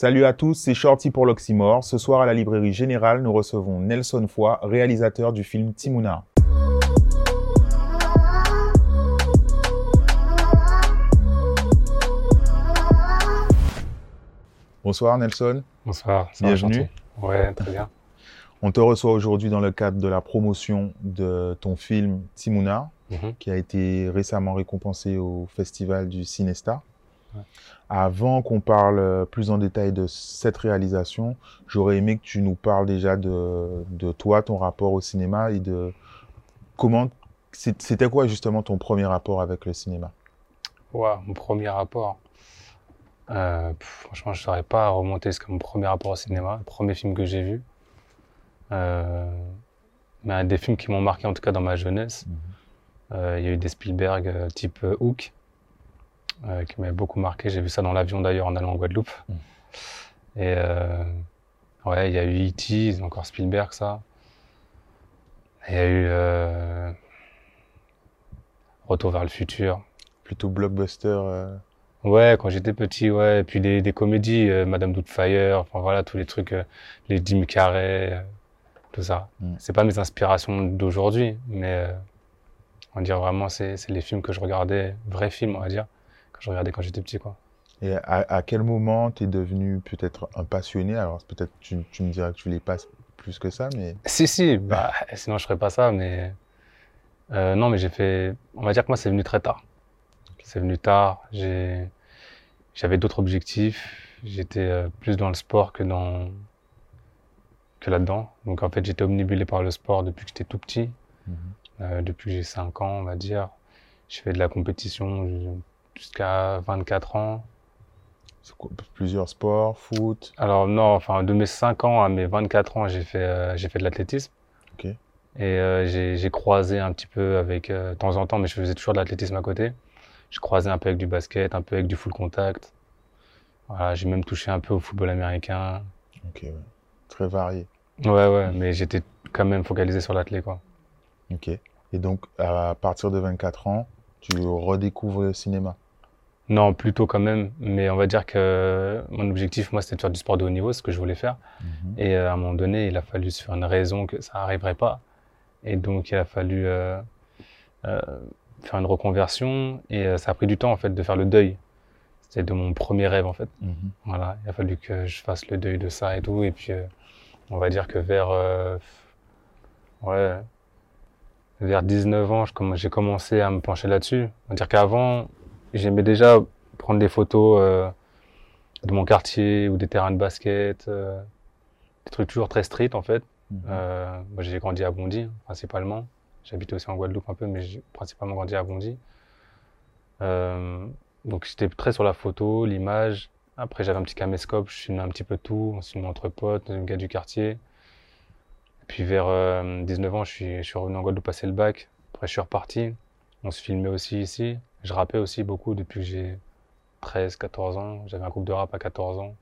Salut à tous, c'est Shorty pour l'Oxymore. Ce soir à la librairie Générale, nous recevons Nelson Foy, réalisateur du film Timuna. Bonsoir Nelson. Bonsoir. Bienvenue. Ouais, très bien. On te reçoit aujourd'hui dans le cadre de la promotion de ton film Timuna, Mhm. qui a été récemment récompensé au festival du Cinesta. Ouais. Avant qu'on parle euh, plus en détail de cette réalisation, j'aurais aimé que tu nous parles déjà de, de toi, ton rapport au cinéma et de comment c'était quoi justement ton premier rapport avec le cinéma? Ouah, mon premier rapport. Euh, pff, franchement, je ne saurais pas remonter jusqu'à mon premier rapport au cinéma, le premier film que j'ai vu. Euh, mais un des films qui m'ont marqué, en tout cas dans ma jeunesse, Mhm. euh, il y a eu des Spielberg type Hook, euh, qui m'avaient beaucoup marqué. J'ai vu ça dans l'avion d'ailleurs en allant en Guadeloupe. Mhm. Et euh, ouais, il y a eu E.T., encore Spielberg, ça. Il y a eu euh, Retour vers le futur. Plutôt blockbuster euh, Ouais, quand j'étais petit, ouais. Et puis des, des comédies, Madame Doubtfire, enfin voilà, tous les trucs, les Jim Carrey, tout ça. Mm. C'est pas mes inspirations d'aujourd'hui, mais on va dire vraiment, c'est les films que je regardais, vrais films, on va dire, que je regardais quand j'étais petit, quoi. Et à, à quel moment tu es devenu peut-être un passionné? Alors peut-être tu, tu me diras que tu les passes plus que ça, mais Si, si, bah, sinon je ferais pas ça, mais euh, non, mais j'ai fait, on va dire que moi, c'est venu très tard. C'est venu tard, j'avais d'autres objectifs, j'étais euh, plus dans le sport que dans, que là-dedans. Donc en fait, j'étais omnibulé par le sport depuis que j'étais tout petit, Mhm. Euh, depuis que j'ai 5 ans, on va dire. Je fais de la compétition jusqu'à 24 ans. c'est quoi, plusieurs sports, foot? Alors non, enfin de mes 5 ans à mes 24 ans, j'ai fait, euh, j'ai fait de l'athlétisme. Ok. Et euh, j'ai j'ai croisé un petit peu avec, euh, de temps en temps, mais je faisais toujours de l'athlétisme à côté. Je croisais un peu avec du basket, un peu avec du full contact. Voilà, j'ai même touché un peu au football américain. Ok, ouais. très varié. Ouais, ouais, mais j'étais quand même focalisé sur l'athlé, quoi. Ok. Et donc, à partir de 24 ans, tu redécouvres le cinéma? Non, plutôt quand même, mais on va dire que mon objectif, moi, c'était de faire du sport de haut niveau, ce que je voulais faire. Et euh, à un moment donné, il a fallu se faire une raison que ça n'arriverait pas. Et donc, il a fallu euh, euh, faire une reconversion. Et euh, ça a pris du temps, en fait, de faire le deuil. C'était de mon premier rêve, en fait. Mhm. Voilà, il a fallu que je fasse le deuil de ça et tout. Et puis, on va dire que vers, ouais, vers 19 ans, j'ai commencé à me pencher là-dessus. On va dire qu'avant, j'aimais déjà prendre des photos euh, de mon quartier ou des terrains de basket, euh, des trucs toujours très street en fait. Mhm. Euh, moi, j'ai grandi à Bondy, principalement. J'habitais aussi en Guadeloupe un peu, mais j'ai principalement grandi à Bondy. Donc, j'étais très sur la photo, l'image. Après, j'avais un petit caméscope, je filmais un petit peu tout. On filmait entre potes, les gars du quartier. Et puis, vers euh, 19 ans, je suis, je suis revenu en Guadeloupe passer le bac. Après, je suis reparti. On se filmait aussi ici. Je rappais aussi beaucoup depuis que j'ai 13, 14 ans. J'avais un groupe de rap à 14 ans.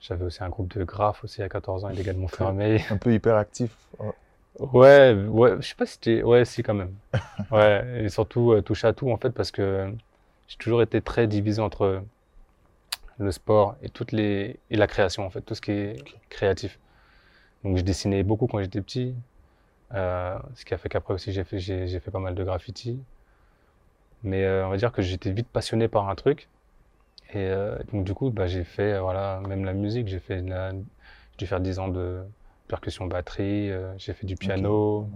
J'avais aussi un groupe de graphes aussi à 14 ans gars de Montfermeil. Un peu hyperactif. Ouais, ouais, je sais pas si c'était, ouais, si quand même. Ouais, et surtout euh, touche à tout en fait parce que j'ai toujours été très divisé entre le sport et toutes les et la création en fait, tout ce qui est créatif. Donc je dessinais beaucoup quand j'étais petit, euh, ce qui a fait qu'après aussi j'ai fait j'ai fait pas mal de graffiti. Mais euh, on va dire que j'étais vite passionné par un truc et euh, donc du coup bah j'ai fait euh, voilà même la musique, j'ai fait la- j'ai dû faire 10 ans de percussion batterie, j'ai fait du piano,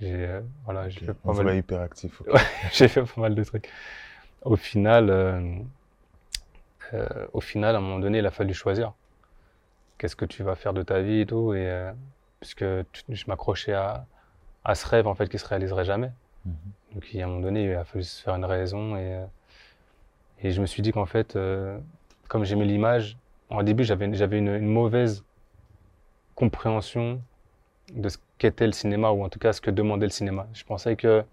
j'ai euh, voilà, j'ai Ok. fait pas mal, ok. Ouais. j'ai fait pas mal de trucs. Au final, euh, euh, au final, à un moment donné, il a fallu choisir. Qu'est-ce que tu vas faire de ta vie et tout, et puisque tu- je m'accrochais à, à ce rêve en fait qui se réaliserait jamais. Mhm. Donc à un moment donné, il a fallu se faire une raison et, euh, et je me suis dit qu'en fait, euh, comme j'aimais l'image, au début j'avais j'avais une, une mauvaise compréhension de ce qu'était le cinéma ou en tout cas ce que demandait le cinéma. Je pensais que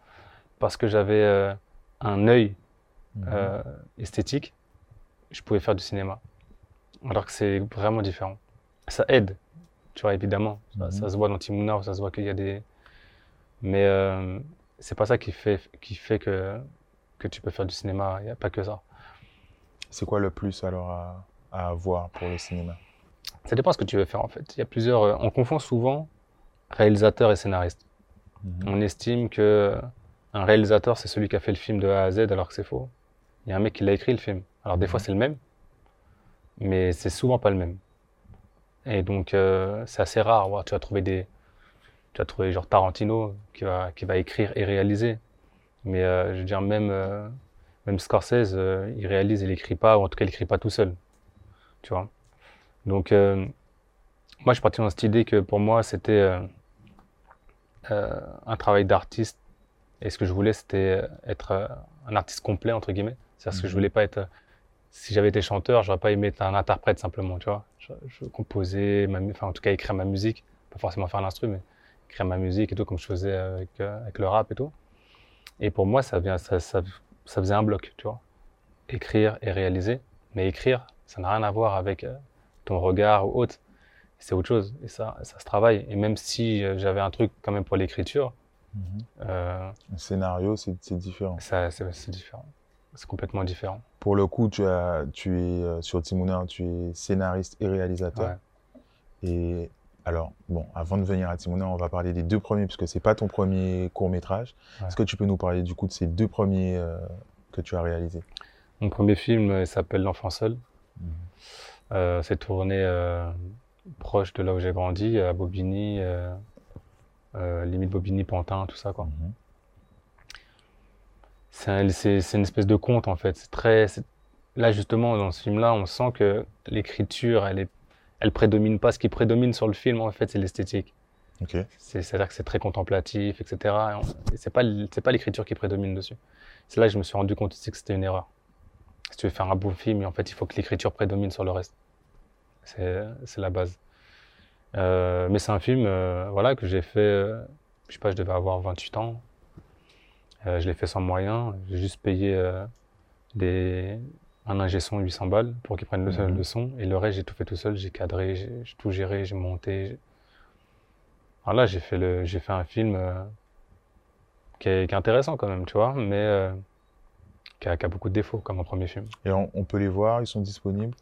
parce que j'avais euh, un œil Mhm. euh, esthétique, je pouvais faire du cinéma. Alors que c'est vraiment différent. Ça aide, tu vois, évidemment. Ça, Mhm. ça se voit dans Timouna, ça se voit qu'il y a des. Mais c'est pas ça qui fait, qui fait que, que tu peux faire du cinéma. Il n'y a pas que ça. C'est quoi le plus alors à, à voir pour le cinéma? Ça dépend ce que tu veux faire en fait. Il y a plusieurs. euh, on confond souvent réalisateur et scénariste. Mhm. On estime que un réalisateur c'est celui qui a fait le film de A à Z alors que c'est faux. Il y a un mec qui l'a écrit le film. Alors des fois Mhm. c'est le même, mais c'est souvent pas le même. Et donc euh, c'est assez rare. ouais, tu vas trouver des, tu vas trouver genre Tarantino qui va qui va écrire et réaliser. Mais euh, je veux dire même euh, même Scorsese, euh, il réalise, il écrit pas, ou en tout cas il écrit pas tout seul. Tu vois? Donc moi je suis parti dans cette idée que pour moi c'était un travail d'artiste et ce que je voulais c'était être un artiste complet entre guillemets. C'est-à-dire que je Mhm. voulais pas être si j'avais été chanteur, j'aurais pas aimé être un interprète simplement, tu vois. Je, je composais, ma, enfin en tout cas écrire ma musique, pas forcément faire l'instru, mais écrire ma musique et tout comme je faisais avec, euh, avec le rap et tout. Et pour moi ça vient, ça, ça, ça faisait un bloc, tu vois. Écrire et réaliser, mais écrire, ça n'a rien à voir avec euh, ton regard ou autre. C'est autre chose et ça, ça se travaille. Et même si euh, j'avais un truc quand même pour l'écriture, euh, Un scénario, c'est différent. c'est différent. C'est complètement différent. Pour le coup, tu, as, tu es sur Timouna, tu es scénariste et réalisateur. Ouais. Et alors, bon, avant de venir à Timouna, on va parler des deux premiers, puisque c'est pas ton premier court métrage. Ouais. Est-ce que tu peux nous parler du coup de ces deux premiers euh, que tu as réalisés? Mon premier film euh, s'appelle L'enfant seul. Mhm. Euh, c'est tourné proche de là où j'ai grandi, à Bobigny, limite Bobigny, Pantin, tout ça quoi. Mhm. C'est un- c'est c'est une espèce de conte en fait. C'est très là justement dans ce film-là, on sent que l'écriture, elle est, elle prédomine pas. Ce qui prédomine sur le film en fait, c'est l'esthétique. Ok. C'est c'est à dire que c'est très contemplatif, etc. Et c'est pas c'est pas l'écriture qui prédomine dessus. C'est là que je me suis rendu compte aussi que c'était une erreur. Si tu veux faire un beau film, en fait, il faut que l'écriture prédomine sur le reste. C'est la base. Euh, mais c'est un film, euh, voilà, que j'ai fait. euh, je sais pas, je devais avoir 28 ans. Euh, je l'ai fait sans moyens. J'ai juste payé des, un ingé son 800 balles pour qu'il prenne le, Mhm. le son. Et le reste, j'ai tout fait tout seul. J'ai cadré, j'ai tout géré, j'ai monté. Alors là, j'ai fait, le, j'ai fait un film euh, qui, est, qui est intéressant quand même, tu vois, mais euh, qui, a, qui a beaucoup de défauts comme mon premier film. Et on, on peut les voir, ils sont disponibles?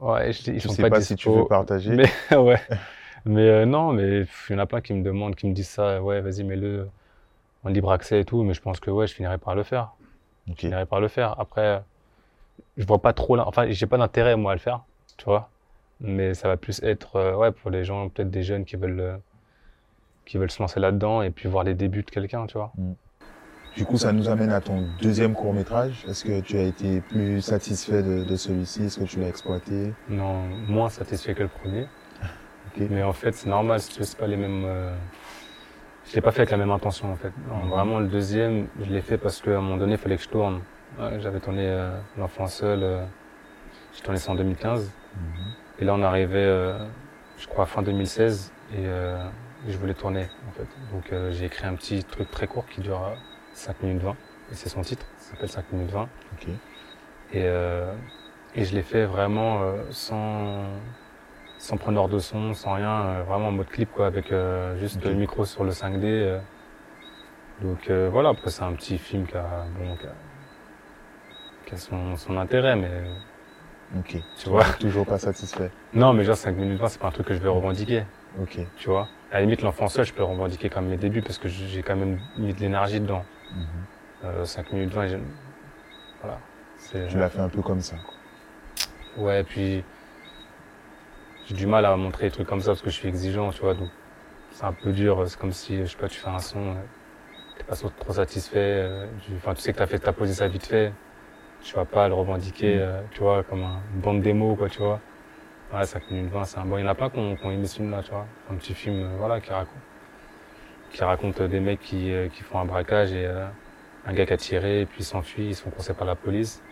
Ouais, je- ils Je sont sais pas, pas, si tu veux partager. Mais ouais. Mais euh, non, mais il y en a plein qui me demandent, qui me disent ça. Ouais, vas-y, mets-le en libre accès et tout. Mais je pense que ouais, je finirai par le faire. Je finirai par le faire. Après, je vois pas trop là. Enfin, j'ai pas d'intérêt moi à le faire, tu vois. Mais ça va plus être euh, ouais pour les gens, peut-être des jeunes qui veulent euh, qui veulent se lancer là-dedans et puis voir les débuts de quelqu'un, tu vois. Du coup, ça nous amène à ton deuxième court métrage. Est-ce que tu as été plus satisfait de, de celui-ci? Est-ce que tu l'as exploité? Non, moins satisfait que le premier. Mais en fait, c'est normal, c'est pas les mêmes. euh, Je l'ai pas fait avec la même intention, en fait. Non, Mhm. Vraiment, le deuxième, je l'ai fait parce qu'à un moment donné, il fallait que je tourne. Ouais, J'avais tourné euh, L'enfant seul, euh, j'ai tourné ça en 2015. Mhm. Et là, on arrivait, euh, je crois, fin 2016, et, euh, et je voulais tourner, en fait. Donc, euh, j'ai écrit un petit truc très court qui dure euh, 5 minutes 20, et c'est son titre, ça s'appelle 5 minutes 20. Ok. Et, euh, et je l'ai fait vraiment euh, sans, sans preneur de son, sans rien, euh, vraiment en mode clip, quoi, avec euh, juste le micro sur le 5D. euh. Donc euh, voilà, après c'est un petit film qui a, bon, qui a, qui a son, son intérêt, mais Ok. tu vois. Toujours pas satisfait. Non, mais genre 5 minutes 20, c'est pas un truc que je vais revendiquer, Ok. tu vois. À la limite, l'enfant seul, je peux revendiquer comme mes débuts parce que j'ai quand même mis de l'énergie dedans. Mhm. Euh, 5 minutes 20, j'aime- voilà. Tu l'as fait un peu comme ça. Ouais, puis j'ai du mal à montrer des trucs comme ça parce que je suis exigeant, tu vois. Donc c'est un peu dur. C'est comme si, je sais pas, tu fais un son, euh, t'es pas trop satisfait. euh, enfin, tu sais que t'as fait ta posé ça vite fait. Tu vas pas le revendiquer, Mm. euh, tu vois, comme un, une bande démo, quoi, tu vois. Ouais, 5 minutes 20, c'est un bon. Il y en a pas qui ont, qui ont aimé ce film-là, tu vois. Un petit film, euh, voilà, qui raconte, qui raconte des mecs qui, euh, qui font un braquage et euh, un gars qui a tiré et puis s'enfuit, ils sont coincés par la police.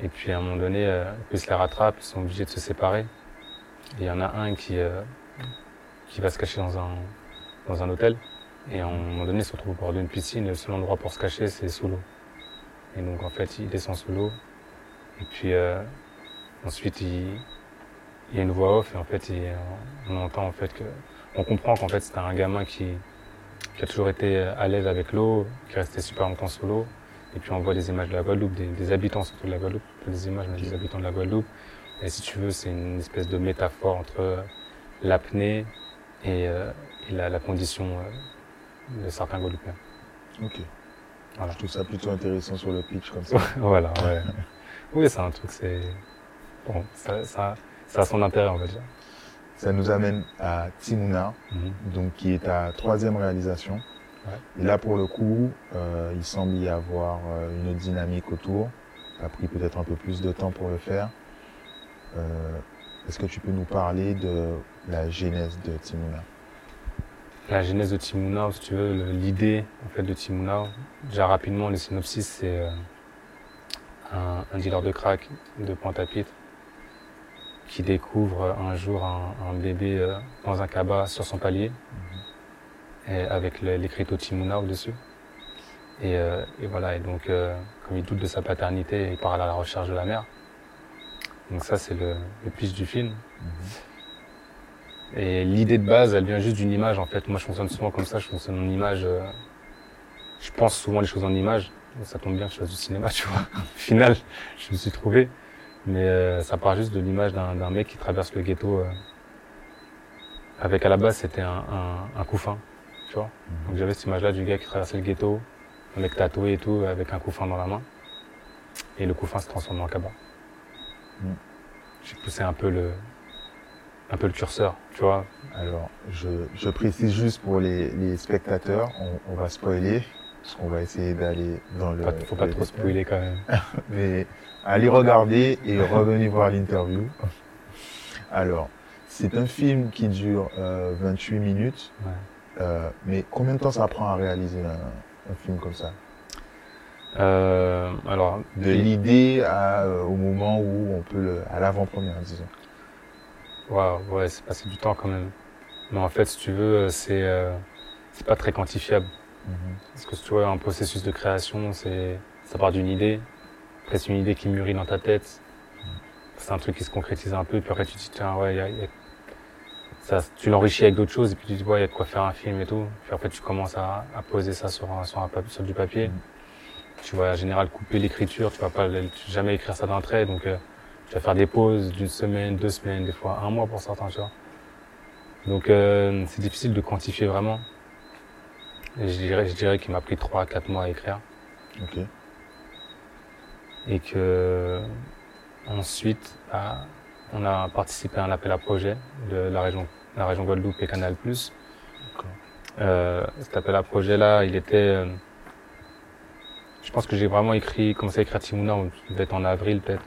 Et puis à un moment donné, euh, ils se les rattrapent, ils sont obligés de se séparer. Et il y en a un qui, euh, qui va se cacher dans un, dans un hôtel. Et à un moment donné, il se retrouve au bord d'une piscine et le seul endroit pour se cacher, c'est sous l'eau. Et donc en fait, il descend sous l'eau. Et puis euh, ensuite, il, il y a une voix off et en fait, il- on entend en fait que, on comprend qu'en fait, c'était un gamin qui, qui a toujours été à l'aise avec l'eau, qui est resté super longtemps sous l'eau. Et puis on voit des images de la Guadeloupe, des, habitants surtout de la Guadeloupe, des images, mais des habitants de la Guadeloupe. Et si tu veux, c'est une espèce de métaphore entre l'apnée et, euh, et la, la condition euh, de certains Guadeloupéens. Ok. Voilà. Je trouve ça plutôt intéressant sur le pitch comme ça. voilà, ouais. oui, c'est un truc, c'est. Bon, ça, ça, ça a son intérêt, on va dire. Ça nous amène à Timuna, Mhm. donc qui est ta troisième réalisation. Ouais. Et là, pour le coup, euh, il semble y avoir euh, une dynamique autour. Ça a pris peut-être un peu plus de temps pour le faire. Euh, Est-ce que tu peux nous parler de la genèse de Timuna La genèse de Timuna, si tu veux, l'idée en fait de Timuna, déjà rapidement, le synopsis, c'est euh, un, un dealer de crack de Pointe-à-Pitre qui découvre un jour un, un bébé euh, dans un cabas sur son palier, et avec l'écriteau Timuna au-dessus. Et, euh, et voilà, et donc, euh, comme il doute de sa paternité, il part à la recherche de la mère. Donc ça, c'est le, le pitch du film. Et l'idée de base, elle vient juste d'une image en fait. Moi, je fonctionne souvent comme ça. Je fonctionne en image. euh, je pense souvent les choses en image. Ça tombe bien que je fasse du cinéma, tu vois. Au final, je me suis trouvé. Mais euh, ça part juste de l'image d'un mec qui traverse le ghetto. euh, avec à la base, c'était un, un, un couffin, tu vois. Donc j'avais cette image-là du gars qui traversait le ghetto, un mec tatoué et tout, avec un couffin dans la main. Et le couffin se transforme en cabas. Mm. J'ai poussé un peu le, un peu le curseur, tu vois. Alors, je, je précise juste pour les, les spectateurs, on, on va spoiler, parce qu'on va essayer d'aller dans le... Pas- faut pas trop spoiler quand même. Mais allez regarder et revenez voir l'interview. Alors, c'est un film qui dure euh, 28 minutes, Ouais. euh, mais combien de temps ça prend à réaliser un, un film comme ça? Euh, alors, De l'idée à, euh, au moment où on peut le, à l'avant-première, disons. Waouh, ouais, c'est passé du temps quand même. Mais en fait, si tu veux, c'est euh, c'est pas très quantifiable. Parce que si tu vois, un processus de création, c'est ça part d'une idée. Après, c'est une idée qui mûrit dans ta tête. C'est un truc qui se concrétise un peu. Puis après, tu te dis, tiens, ouais, y a- y a- ça, tu l'enrichis avec d'autres choses. Et puis tu te dis, ouais, il y a de quoi faire un film et tout. Puis après, tu commences à, à poser ça sur, un, sur, un sur du papier. Mhm. Tu vas en général couper l'écriture. Tu vas pas jamais écrire ça d'un trait. Donc, euh, tu vas faire des pauses d'une semaine, deux semaines, des fois un mois pour certains, tu vois. Donc, euh, c'est difficile de quantifier vraiment. Et je dirais, je dirais qu'il m'a pris 3 4 mois à écrire. Ok. Et que ensuite, bah, on a participé à un appel à projet de la région, la région Guadeloupe et Canal+. Euh, cet appel à projet-là, il était... euh, je pense que j'ai vraiment écrit, commencé à écrire Timuna, on devait être en avril peut-être.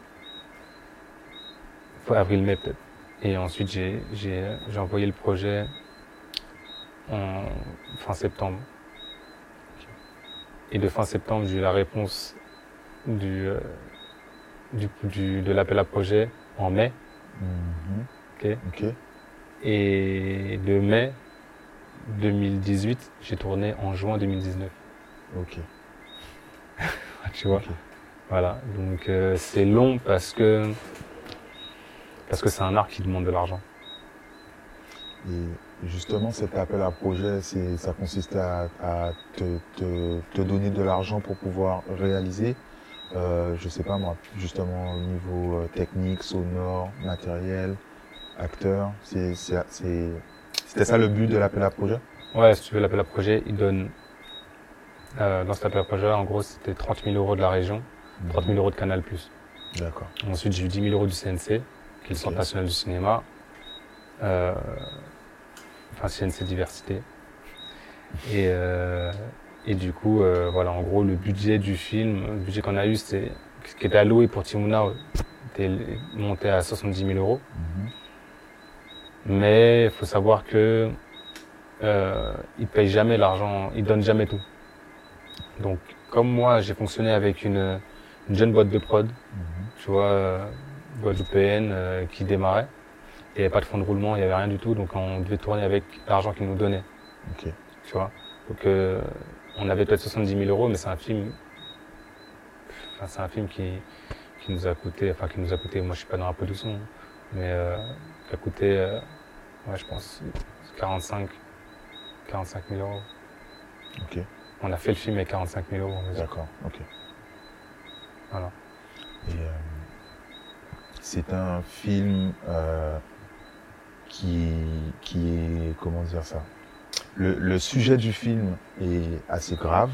Avril-mai peut-être. Et ensuite, j'ai, j'ai, j'ai envoyé le projet en fin septembre. Et de fin septembre, j'ai eu la réponse du, euh, du, du- de l'appel à projet en mai. Mhm. ok Ok. Et de mai 2018, j'ai tourné en juin 2019. Ok. Tu vois. Voilà. Donc euh, c'est long parce que parce que c'est un art qui demande de l'argent. Et justement, cet appel à projet, ça consiste à, à te, te, te donner de l'argent pour pouvoir réaliser. Euh, je sais pas moi, justement au niveau euh, technique, sonore, matériel, acteur. C'était ça le but de l'appel à projet? Ouais, si tu veux l'appel à projet, il donne euh, dans cet appel à projet, en gros, c'était 30 000 euros de la région, 30 000 euros de Canal+. D'accord. Ensuite, j'ai eu 10 000 euros du CNC, qui est le Centre national du cinéma. Euh, enfin, CNC diversité. Et, euh, et du coup, euh, voilà, en gros, le budget du film, le budget qu'on a eu, c'est ce qui était alloué pour Timuna, était monté à 70 000 euros. Mhm. Mais il faut savoir que euh, ils payent jamais l'argent, ils donnent jamais tout. Donc, comme moi, j'ai fonctionné avec une, une jeune boîte de prod, Mhm. tu vois, guadeloupéenne euh, qui démarrait. Il n'y avait pas de fonds de roulement, il n'y avait rien du tout, donc on devait tourner avec l'argent qu'ils nous donnaient, Ok. tu vois? Donc, euh, on avait peut-être 70 000 euros, mais c'est un film, enfin, c'est un film qui, qui nous a coûté, enfin qui nous a coûté, moi je suis pas dans la production, mais euh, qui a coûté, euh, ouais, je pense 45, 45 000 euros. Ok. On a fait le film avec 45 000 euros. D'accord. Ok. Voilà. Et euh, c'est un film euh, qui, qui est, comment dire ça? Le, le sujet du film est assez grave.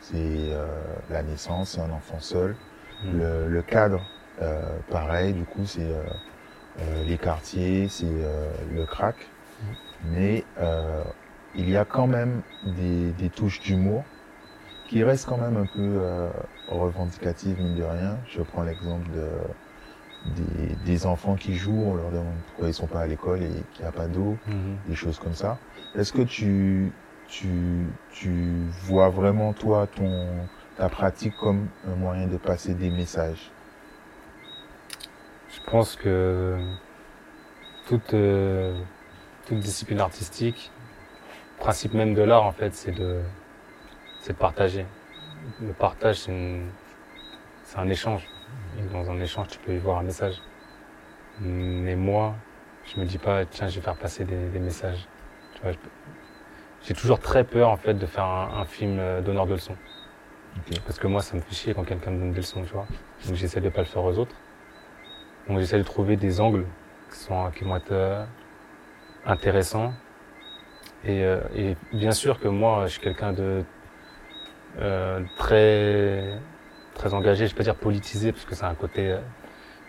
C'est euh, la naissance, un enfant seul. Mm. Le, le cadre, euh, pareil, du coup, c'est les quartiers, c'est le crack. Mais euh, il y a quand même des, des touches d'humour qui restent quand même un peu revendicatives, mine de rien. Je prends l'exemple de, des, des enfants qui jouent, on leur demande pourquoi ils sont pas à l'école et qu'il n'y a pas d'eau, Mhm. des choses comme ça. Est-ce que tu, tu, tu vois vraiment, toi, ton, ta pratique comme un moyen de passer des messages? Je pense que toute, euh, toute discipline artistique, le principe même de l'art en fait, c'est de, c'est de partager. Le partage, c'est un échange. Et dans un échange, tu peux y voir un message. Mais moi, je me dis pas, tiens, je vais faire passer des, des messages. Tu vois, j'ai toujours très peur en fait de faire un, un film euh, donneur de leçons. Ok. Parce que moi, ça me fait chier quand quelqu'un me donne des leçons, tu vois. Donc j'essaie de pas le faire aux autres. Donc j'essaie de trouver des angles qui, sont, qui vont être euh, intéressants. Et, euh, et bien sûr que moi, je suis quelqu'un de euh, très très engagé, je vais pas dire politisé, parce que c'est un côté, euh,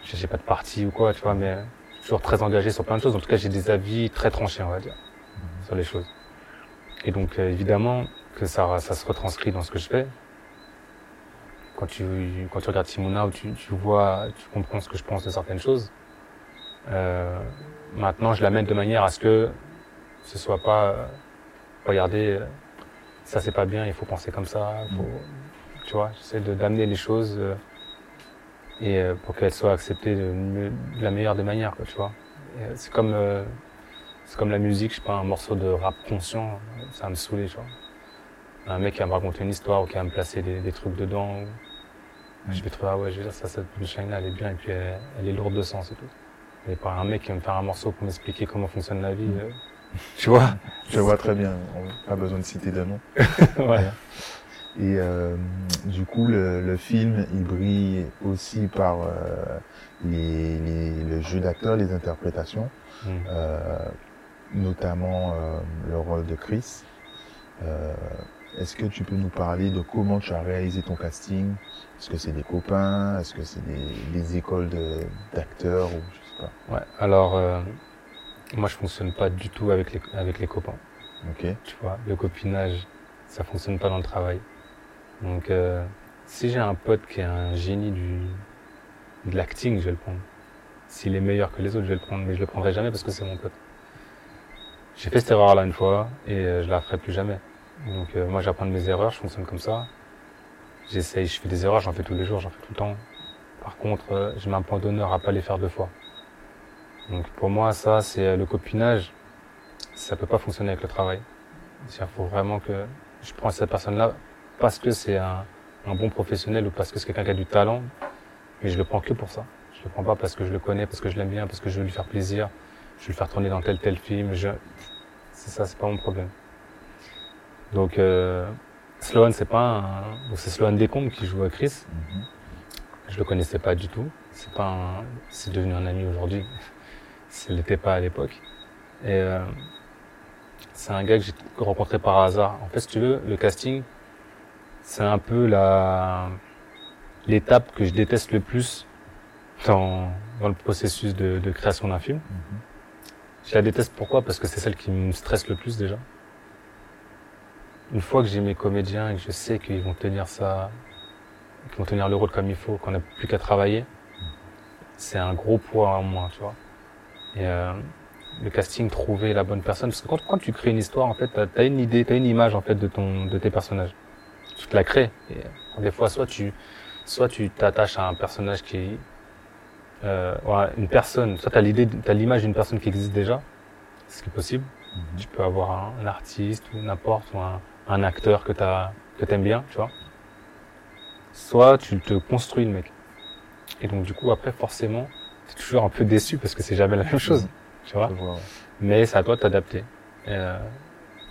je sais pas de parti ou quoi, tu vois, mais suis toujours très engagé sur plein de choses. En tout cas, j'ai des avis très tranchés, on va dire, sur les choses. Et donc, euh, évidemment, que ça, ça se retranscrit dans ce que je fais. Quand tu, quand tu regardes Simona, ou tu, tu vois, tu comprends ce que je pense de certaines choses. Euh, maintenant, je l'amène de manière à ce que ce soit pas, euh, regardez, euh, ça c'est pas bien, il faut penser comme ça, faut, tu vois, j'essaie de d'amener les choses euh, et euh, pour qu'elles soient acceptées de, mieux- de la meilleure des manières, quoi, tu vois. Euh, C'est comme, euh, c'est comme la musique, je sais pas, un morceau de rap conscient, ça va me saouler, tu vois. Un mec qui va me raconter une histoire ou qui va me placer des, des trucs dedans, ou- je vais trouver, ah ouais, je vais dire, ça, cette punchline-là, elle est bien, et puis elle, elle est lourde de sens et tout. Mais par un mec qui va me faire un morceau pour m'expliquer comment fonctionne la vie, Mm. euh, tu vois. Je vois très bien, on n'a pas besoin de citer de nom. ouais. Et euh, du coup, le, le film, il brille aussi par euh, les, les- le jeu d'acteur, les interprétations, Mm. euh, notamment euh, le rôle de Chris. Euh, Est-ce que tu peux nous parler de comment tu as réalisé ton casting? Est-ce que c'est des copains? Est-ce que c'est des, des écoles de- d'acteurs ou je sais pas? Ouais, alors euh, moi je fonctionne pas du tout avec les avec les copains. Ok. Tu vois, le copinage, ça fonctionne pas dans le travail. Donc euh, si j'ai un pote qui est un génie du de l'acting, je vais le prendre. S'il est meilleur que les autres, je vais le prendre, mais je le prendrai jamais parce que c'est mon pote. J'ai fait cette erreur là une fois et euh, je la ferai plus jamais. Donc euh, moi j'apprends de mes erreurs, je fonctionne comme ça. J'essaye, je fais des erreurs, j'en fais tous les jours, j'en fais tout le temps. Par contre, euh, je mets un point d'honneur à pas les faire deux fois. Donc pour moi, ça, c'est euh, le copinage. Ça peut pas fonctionner avec le travail. Il faut vraiment que je prends cette personne-là parce que c'est un, un bon professionnel ou parce que c'est quelqu'un qui a du talent, mais je le prends que pour ça. Je le prends pas parce que je le connais, parce que je l'aime bien, parce que je veux lui faire plaisir, je veux le faire tourner dans tel tel film. Je... C'est ça, c'est pas mon problème. Donc euh, Sloan, c'est pas un... c'est Sloan Descombes qui joue à Chris. Mhm. Je le connaissais pas du tout. C'est pas un... c'est devenu un ami aujourd'hui. Ça l'était pas à l'époque. Et euh, c'est un gars que j'ai rencontré par hasard. En fait, si tu veux, le casting, c'est un peu la l'étape que je déteste le plus dans, dans le processus de, de création d'un film. Mhm. Je la déteste pourquoi? Parce que c'est celle qui me stresse le plus déjà. Une fois que j'ai mes comédiens et que je sais qu'ils vont tenir ça, qu'ils vont tenir le rôle comme il faut, qu'on n'a plus qu'à travailler, c'est un gros poids en moins, tu vois. Et euh, le casting, trouver la bonne personne, parce que quand, quand tu crées une histoire, en fait, t'as as une idée, t'as une image en fait de ton, de tes personnages. Te la crées. Et euh, des fois, soit tu, soit tu t'attaches à un personnage qui, euh, une personne, soit t'as l'idée, t'as l'image d'une personne qui existe déjà, ce qui est possible. Mhm. Tu peux avoir un, un artiste ou n'importe, ou un, un acteur que t'as, que t'aimes bien, tu vois. Soit tu te construis le mec. Et donc du coup après forcément, t'es toujours un peu déçu parce que c'est jamais la même chose, tu vois. Je vois, ouais. Mais c'est à toi de t'adapter. Euh,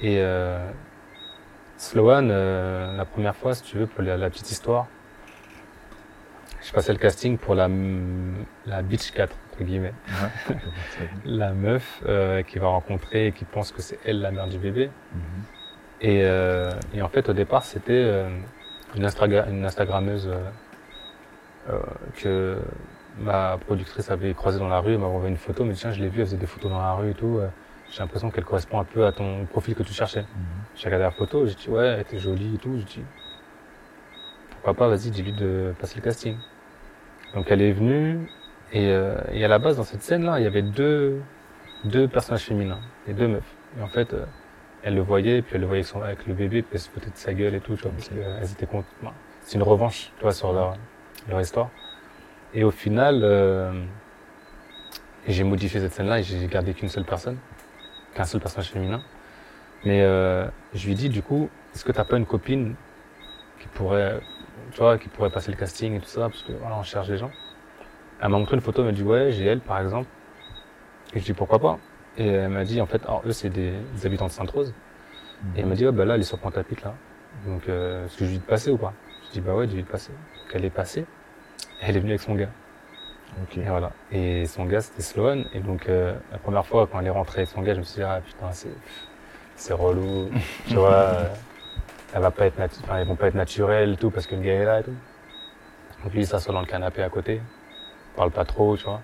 et euh, Sloan, euh, la première fois, si tu veux, pour la, la petite histoire, je passais le casting pour la, la Beach 4, entre guillemets. Ouais. La meuf euh, qui va rencontrer et qui pense que c'est elle la mère du bébé. Mhm. Et, euh, et en fait, au départ, c'était euh, une, Instagra- une Instagrammeuse euh, euh, que ma productrice avait croisée dans la rue. Elle m'a envoyé une photo, mais tiens, je l'ai vue, elle faisait des photos dans la rue et tout. J'ai l'impression qu'elle correspond un peu à ton profil que tu cherchais. Mhm. J'ai regardé la photo, j'ai dit ouais, elle était jolie et tout. J'ai dit pourquoi pas, vas-y, dis-lui de passer le casting. Donc elle est venue et, euh, et à la base dans cette scène-là, il y avait deux deux personnages féminins, et deux meufs. Et en fait, euh, elle le voyait, puis elle le voyait avec, son- avec le bébé, puis elle se foutait de sa gueule et tout, tu vois, parce Ok. qu'elles étaient contre. bon, c'est une revanche, tu vois, sur leur leur histoire. Et au final, euh, j'ai modifié cette scène-là et j'ai gardé qu'une seule personne, qu'un seul personnage féminin. Mais euh, je lui dis du coup, est-ce que t'as pas une copine qui pourrait, tu vois, qui pourrait passer le casting et tout ça, parce que voilà, on cherche des gens. Elle m'a montré une photo, elle m'a dit ouais, j'ai elle par exemple. Et je dis pourquoi pas? Et elle m'a dit en fait, alors eux c'est des, des habitants de Sainte-Rose. Et elle m'a dit ouais bah là elle est sur Pointe-à-Pitre là. Donc euh, est-ce que je lui dis de passer ou pas? Je dis bah ouais, je lui dis de passer. Donc elle est passée. Et elle est venue avec son gars. Ok. Et voilà. Et son gars, c'était Sloan. Et donc, euh, la première fois, quand elle est rentrée avec son gars, je me suis dit, ah putain, c'est, c'est relou. tu vois, elle va pas être enfin, ils vont pas être naturels et tout, parce que le gars est là et tout. Donc lui, il s'assoit dans le canapé à côté. Il parle pas trop, tu vois.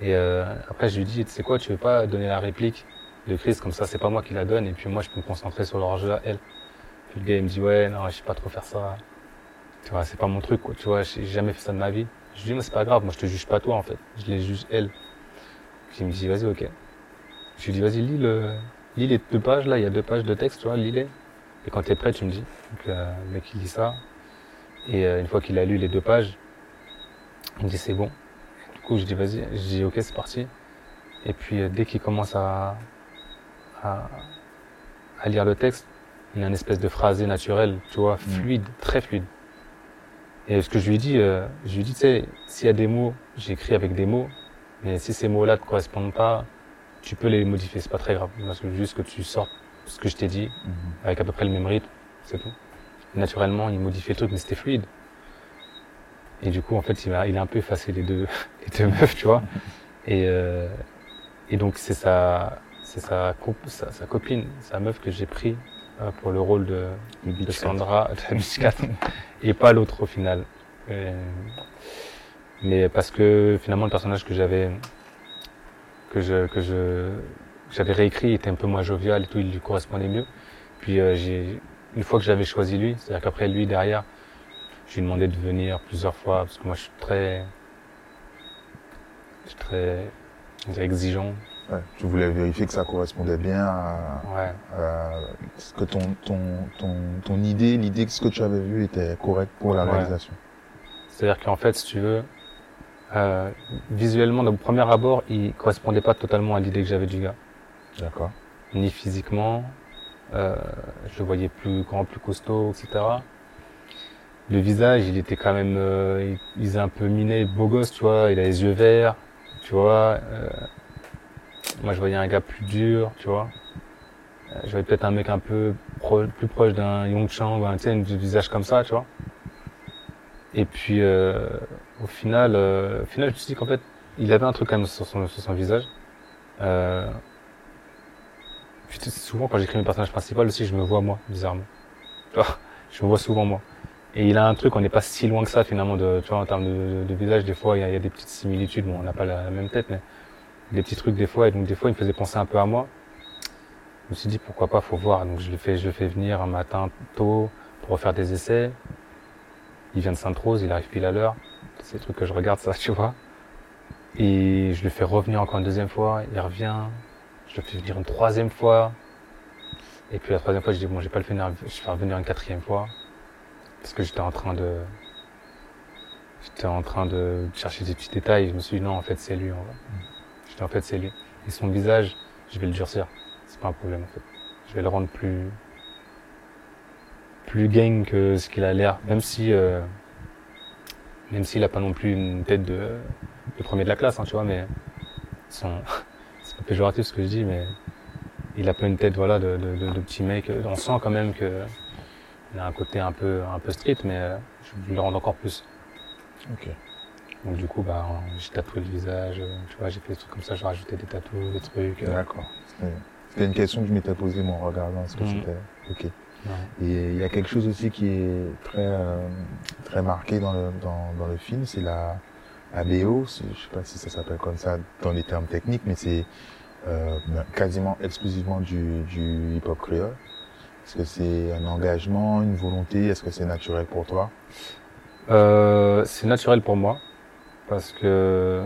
Et euh, après, je lui dis, tu sais quoi, tu veux pas donner la réplique de Chris, comme ça, c'est pas moi qui la donne, et puis moi, je peux me concentrer sur leur jeu à elle. Puis le gars, il me dit, ouais, non, je sais pas trop faire ça. Tu vois, c'est pas mon truc, quoi. Tu vois, j'ai jamais fait ça de ma vie. Je lui dis, mais c'est pas grave, moi je te juge pas toi en fait, je les juge elle. Puis il me dit, vas-y, ok. Je lui dis, vas-y, lis, le... lis les deux pages là, il y a deux pages de texte, tu vois, lis-les. Et quand t'es prêt, tu me dis. Donc euh, le mec il lit ça. Et euh, une fois qu'il a lu les deux pages, il me dit, c'est bon. Du coup, je dis, vas-y, je dis, ok, c'est parti. Et puis euh, dès qu'il commence à, à, à lire le texte, il a une espèce de phrasé naturel, tu vois, fluide, très fluide. Et ce que je lui dis, euh, je lui dis, tu sais, s'il y a des mots, j'écris avec des mots, mais si ces mots-là te correspondent pas, tu peux les modifier, c'est pas très grave. Parce que juste que tu sortes ce que je t'ai dit, Mhm. avec à peu près le même rythme, c'est tout. Naturellement, il modifiait le truc, mais c'était fluide. Et du coup, en fait, il a, il a un peu effacé les deux, les deux meufs, tu vois. Et, euh, et donc, c'est sa, c'est sa, comp- sa, sa copine, sa meuf que j'ai pris euh, pour le rôle de, Le de beach Sandra, de la Beach 4, et pas l'autre au final. Mais parce que finalement, le personnage que j'avais, que je, que je, j'avais réécrit était un peu moins jovial et tout, il lui correspondait mieux. Puis euh, j'ai, une fois que j'avais choisi lui, c'est-à-dire qu'après lui derrière, je lui ai demandé de venir plusieurs fois parce que moi je suis très, je suis très, exigeant. Ouais, tu voulais vérifier que ça correspondait bien à, Ouais. à ce que ton, ton, ton, ton idée, l'idée que ce que tu avais vu était correct pour la Ouais. réalisation. C'est-à-dire qu'en fait, si tu veux, euh, visuellement, au premier abord, il correspondait pas totalement à l'idée que j'avais du gars. D'accord. Ni physiquement, euh, je le voyais plus grand, plus costaud, etc. Le visage, il était quand même, euh, il, il faisait un peu miné, beau gosse, tu vois. Il a les yeux verts, tu vois. euh, moi, je voyais un gars plus dur, tu vois. Euh, je voyais peut-être un mec un peu pro- plus proche d'un Yong Chang ou un, tu sais, un visage comme ça, tu vois. Et puis, euh, au final, euh, au final, je me suis dit qu'en fait, il avait un truc quand même sur son, sur son visage. Euh, souvent, quand j'écris mes personnages principaux aussi, je me vois moi, bizarrement. Vois, je me vois souvent moi. Et il a un truc, on n'est pas si loin que ça finalement, de, tu vois, en termes de, de visage, des fois, il y, a, a des petites similitudes. Bon, on n'a pas la, même tête, mais des petits trucs des fois. Et donc, des fois, il me faisait penser un peu à moi. Je me suis dit, pourquoi pas, faut voir. Donc, je le fais, je le fais venir un matin tôt pour refaire des essais. Il vient de Sainte-Rose, il arrive pile à l'heure. C'est des trucs que je regarde, ça, tu vois. Et je le fais revenir encore une deuxième fois, il revient. Je le fais venir une troisième fois. Et puis la troisième fois, je dis, bon, je vais pas le faire, je vais faire venir une quatrième fois. Parce que j'étais en train de, j'étais en train de chercher des petits détails. Je me suis dit, non, en fait, c'est lui, en vrai. J'étais, en fait, c'est lui. Et son visage, je vais le durcir. C'est pas un problème, en fait. Je vais le rendre plus, plus gang que ce qu'il a l'air. Même si, euh, même s'il a pas non plus une tête de, de premier de la classe, hein, tu vois, mais son, c'est pas péjoratif ce que je dis, mais il a pas une tête, voilà, de, de, de, de petit mec. On sent quand même que il a un côté un peu, un peu street, mais euh, je le rendre encore plus. Ok. Donc du coup, bah, j'ai tatoué le visage, euh, tu vois, j'ai fait des trucs comme ça, j'ai rajouté des tatouages, des trucs. euh. D'accord. C'était- C'était une question que je m'étais posée moi, en regardant ce que Mhm. c'était. Ok. Et il y a quelque chose aussi qui est très euh, très marqué dans le dans, dans le film, c'est la la BO. c'est- Je sais pas si ça s'appelle comme ça dans les termes techniques, mais c'est euh, quasiment exclusivement du du hip hop créole. Est-ce que c'est un engagement, une volonté? Est-ce que c'est naturel pour toi? Euh, c'est naturel pour moi parce que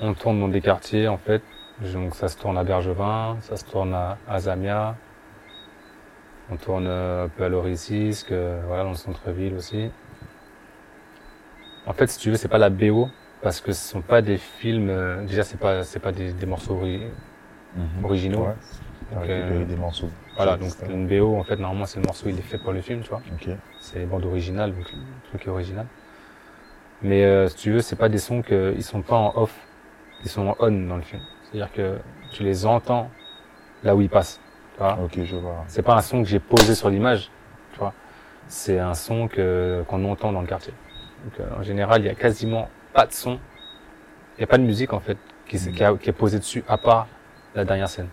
on tourne dans des quartiers en fait. Donc ça se tourne à Bergevin, ça se tourne à, à Zamia, on tourne un peu à Loricisque, euh, voilà dans le centre-ville aussi. En fait, si tu veux, c'est pas la BO parce que ce sont pas des films. euh, déjà, c'est pas c'est pas des, des morceaux ori- originaux. Ouais. Donc, euh, des morceaux. Voilà, donc une BO en fait normalement c'est le morceau il est fait pour le film, tu vois. Ok. c'est les bandes originales, donc le truc est original. Mais euh, si tu veux, c'est pas des sons que ils sont pas en off, ils sont en on dans le film. C'est-à-dire que tu les entends là où ils passent. Tu vois Ok, je vois. c'est pas un son que j'ai posé sur l'image, tu vois. C'est un son que qu'on entend dans le quartier. Donc euh, en général, il y a quasiment pas de son, il y a pas de musique en fait qui, s'est- qui, a- qui est posée dessus à part la dernière scène.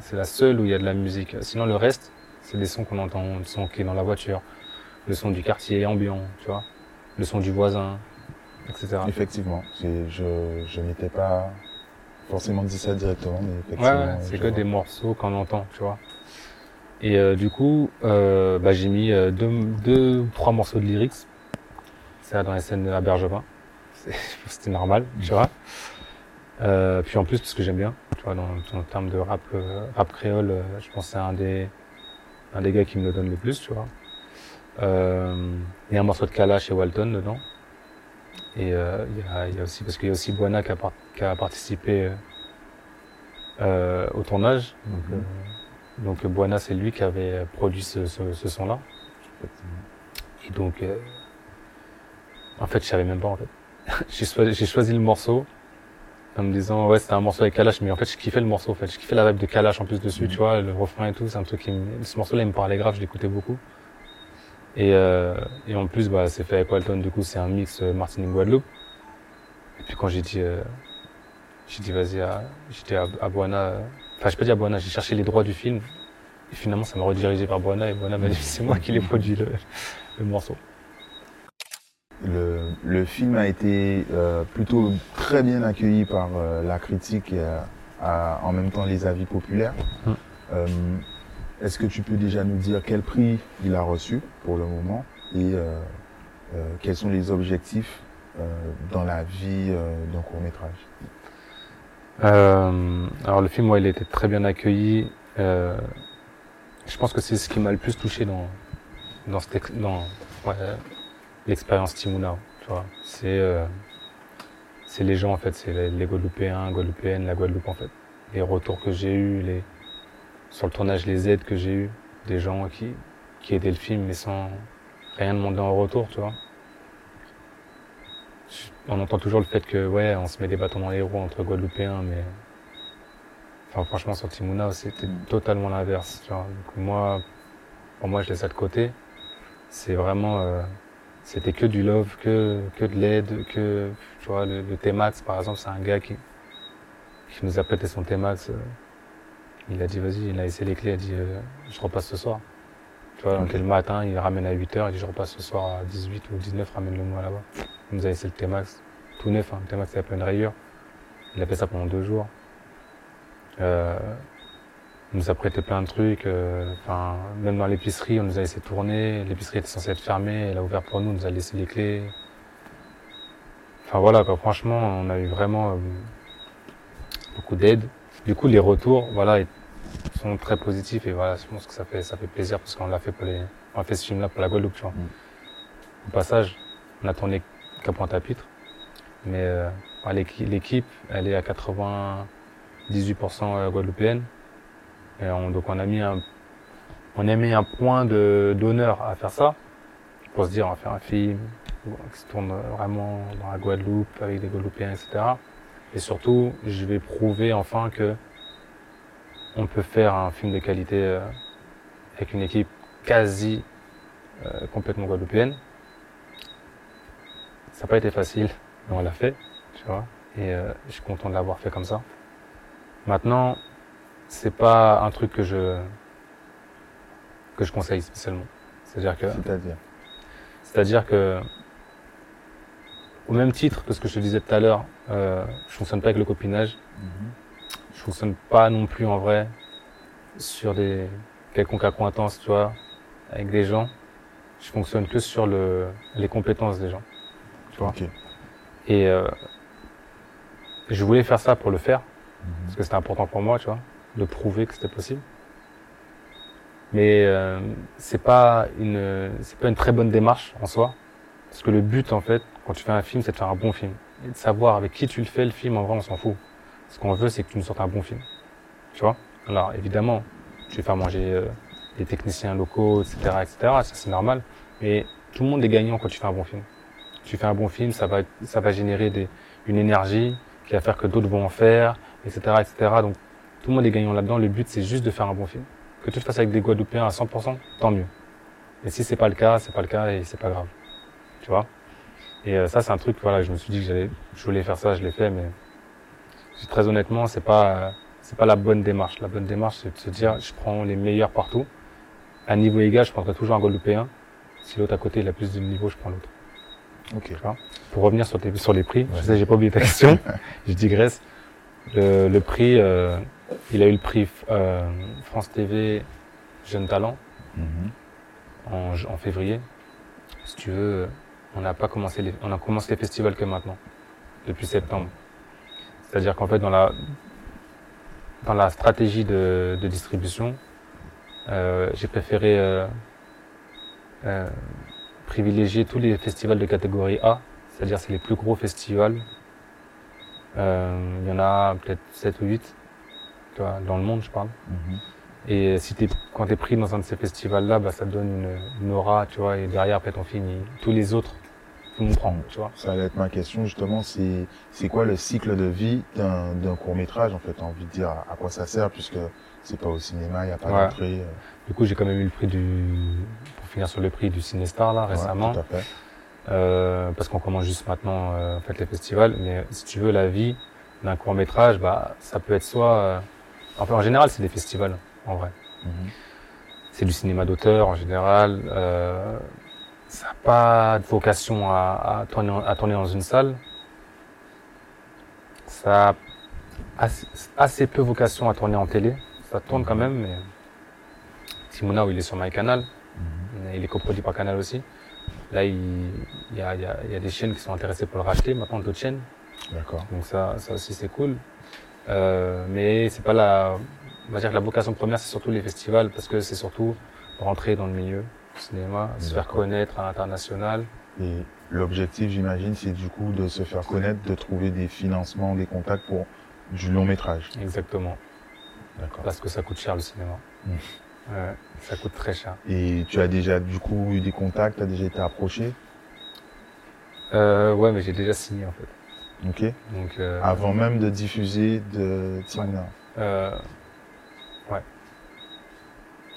C'est la seule où il y a de la musique. Sinon le reste, c'est des sons qu'on entend, le son qui est dans la voiture, le son du quartier ambiant, tu vois, le son du voisin, etc. Effectivement, je, je n'étais pas forcément dit ça directement, mais Ouais, effectivement. ouais, c'est que des morceaux qu'on entend, tu vois. Et euh, du coup, euh, bah, j'ai mis euh, deux, deux, trois morceaux de lyrics. C'est dans les scènes à Bergevin. C'est- C'était normal, tu vois. Euh, puis en plus, parce que j'aime bien, tu vois, dans, dans le terme de rap, euh, rap créole, euh, je pense que c'est un des, un des gars qui me le donne le plus, tu vois. Euh, Il y a un morceau de Kalash et Walton dedans. Et euh, il y, a, y a aussi, parce qu'il y a aussi Buana qui a, par- qui a participé euh, euh, au tournage. Donc, euh, donc Buana, c'est lui qui avait produit ce, ce, ce son-là. Et donc, euh, en fait, je savais même pas, en fait. j'ai choisi, le morceau en me disant, ouais, c'était un morceau avec Kalash, mais en fait, je kiffais le morceau, en fait. Je kiffais la vibe de Kalash en plus dessus, Mhm. tu vois, le refrain et tout, c'est un truc qui me... Ce morceau-là, il me parlait grave, je l'écoutais beaucoup. Et, euh, et en plus, bah, c'est fait avec Walton, du coup, c'est un mix euh, Martinique-Guadeloupe. Et puis quand j'ai dit, euh, j'ai dit, vas-y, j'étais à, à Boana, enfin, j'ai pas dit à Boana, j'ai cherché les droits du film. Et finalement, ça m'a redirigé vers Boana, et Boana m'a dit, c'est moi qui l'ai produit, le, le morceau. Le, le film a été euh, plutôt très bien accueilli par euh, la critique et euh, à- en même temps les avis populaires. Mm. Euh, Est-ce que tu peux déjà nous dire quel prix il a reçu pour le moment et euh, euh, quels sont les objectifs euh, dans la vie euh, d'un court métrage? Euh, alors le film, ouais, il a été très bien accueilli. Euh, je pense que c'est ce qui m'a le plus touché dans dans, cette dans ouais, l'expérience Timuna. Tu vois, c'est euh, c'est les gens en fait, c'est les, les Guadeloupéens, Guadeloupéennes, la Guadeloupe en fait. Les retours que j'ai eus, les sur le tournage, les aides que j'ai eues, des gens qui qui aidaient le film mais sans rien demander en retour, tu vois. On entend toujours le fait que ouais, on se met des bâtons dans les roues entre Guadeloupéens, mais enfin franchement sur Timuna c'était totalement l'inverse. Donc moi, pour moi je laisse ça de côté. C'est vraiment, euh, c'était que du love, que que de l'aide, que tu vois le, le T-Max par exemple, c'est un gars qui qui nous a prêté son T-Max. euh, il a dit vas-y, il a laissé les clés, il a dit euh, je repasse ce soir. Tu vois, donc le matin, il ramène à 8h, il dit je repasse ce soir à 18 ou 19, ramène-le moi là-bas. Il nous a laissé le T-Max, tout neuf, hein, le T-Max il a plein de rayures. Il a fait ça pendant deux jours. Euh, il nous a prêté plein de trucs, euh, enfin, même dans l'épicerie, on nous a laissé tourner, l'épicerie était censée être fermée, elle a ouvert pour nous, on nous a laissé les clés. Enfin voilà, quoi, franchement, on a eu vraiment euh, beaucoup d'aide. Du coup, les retours, voilà, sont très positifs et voilà, je pense que ça fait, ça fait plaisir parce qu'on l'a fait pour les, on a fait ce film-là pour la Guadeloupe, tu vois. Mm. Au passage, on a tourné qu'à Pointe-à-Pitre, mais euh, l'équi- l'équipe, elle est à 98% guadeloupéenne. Et on, donc on a mis un, on a mis un point de d'honneur à faire ça, pour se dire on va faire un film qui se tourne vraiment dans la Guadeloupe avec des Guadeloupéens, etc. Et surtout, je vais prouver enfin que on peut faire un film de qualité euh, avec une équipe quasi euh, complètement guadeloupéenne. Ça n'a pas été facile. Mais on l'a fait, tu vois. Et euh, je suis content de l'avoir fait comme ça. Maintenant, c'est pas un truc que je que je conseille spécialement. C'est-à-dire que C'est-à-dire c'est-à-dire que au même titre que ce que je te disais tout à l'heure, euh, je fonctionne pas avec le copinage. Mhm. Je fonctionne pas non plus en vrai sur des quelconques accointances, tu vois, avec des gens. Je fonctionne que sur le les compétences des gens. Tu vois. Ok. Et euh, je voulais faire ça pour le faire, Mhm. parce que c'était important pour moi, tu vois, de prouver que c'était possible. Mais euh, c'est pas une c'est pas une très bonne démarche en soi, parce que le but en fait, quand tu fais un film, c'est de faire un bon film et de savoir avec qui tu le fais le film. En vrai, on s'en fout. Ce qu'on veut, c'est que tu nous sortes un bon film, tu vois. Alors évidemment, tu vais faire manger euh, des techniciens locaux, etc., etc. Ça c'est normal, mais tout le monde est gagnant quand tu fais un bon film. Tu fais un bon film, ça va ça va générer des une énergie qui va faire que d'autres vont en faire, etc., etc. Donc tout le monde est gagnant là-dedans. Le but, c'est juste de faire un bon film. Que tu le fasses avec des Guadeloupéens à 100%, tant mieux. Et si c'est pas le cas, c'est pas le cas et c'est pas grave. Tu vois? Et euh, ça, c'est un truc, voilà, je me suis dit que j'allais, je voulais faire ça, je l'ai fait, mais très honnêtement, c'est pas, c'est pas la bonne démarche. La bonne démarche, c'est de se dire, je prends les meilleurs partout. À niveau égal, je prendrai toujours un Guadeloupéen. Si l'autre à côté, il a plus de niveau, je prends l'autre. Ok. Pour revenir sur, tes- sur les prix, je sais, j'ai pas oublié ta question, je digresse. Le, le prix, euh, il a eu le prix euh, France TV Jeune Talent Mhm. en, en février. Si tu veux, on n'a pas commencé les, on a commencé les festivals que maintenant, depuis septembre. C'est-à-dire qu'en fait, dans la, dans la stratégie de, de distribution, euh, j'ai préféré euh, euh, privilégier tous les festivals de catégorie A, c'est-à-dire c'est les plus gros festivals. Euh, Il y en a peut-être 7 ou 8, tu vois, dans le monde, je parle. Mhm. Et si t'es, quand t'es pris dans un de ces festivals-là, bah, ça te donne une, une aura, tu vois, et derrière, après, ton film, il- tous les autres, tu vois. Ça allait être ma question justement, c'est c'est quoi le cycle de vie d'un d'un court métrage en fait T'as envie de dire à, à quoi ça sert puisque c'est pas au cinéma, il n'y a pas Ouais. d'entrée. euh, Du coup, j'ai quand même eu le prix du, pour finir sur le prix du Cinestar, là, ouais, récemment. tout à fait. Euh, parce qu'on commence juste maintenant, euh, en fait, les festivals. Mais si tu veux, la vie d'un court métrage, bah, ça peut être soit, euh, enfin, en général, c'est des festivals, en vrai. Mhm. c'est du cinéma d'auteur en général. Euh, ça n'a pas de vocation à, à, tourner, à tourner dans une salle. Ça a assez, assez peu vocation à tourner en télé. Ça tourne quand même, mais Timona, il est sur MyCanal. Mhm. Il est coproduit par Canal aussi. Là, il, il, y a, il, y a, il y a des chaînes qui sont intéressées pour le racheter, maintenant d'autres chaînes. D'accord. Donc ça, ça aussi c'est cool. Euh, mais c'est pas la, on va dire que la vocation première, c'est surtout les festivals parce que c'est surtout rentrer dans le milieu cinéma, se faire connaître à l'international. Et l'objectif, j'imagine, c'est du coup de se faire connaître, de trouver des financements, des contacts pour du long métrage. Exactement. D'accord. Parce que ça coûte cher le cinéma. Mm. Ouais, ça coûte très cher. Et tu as déjà du coup eu des contacts, tu as déjà été approché? Euh, ouais, mais j'ai déjà signé en fait. Ok. Donc, euh, Avant même de diffuser de Timona. euh,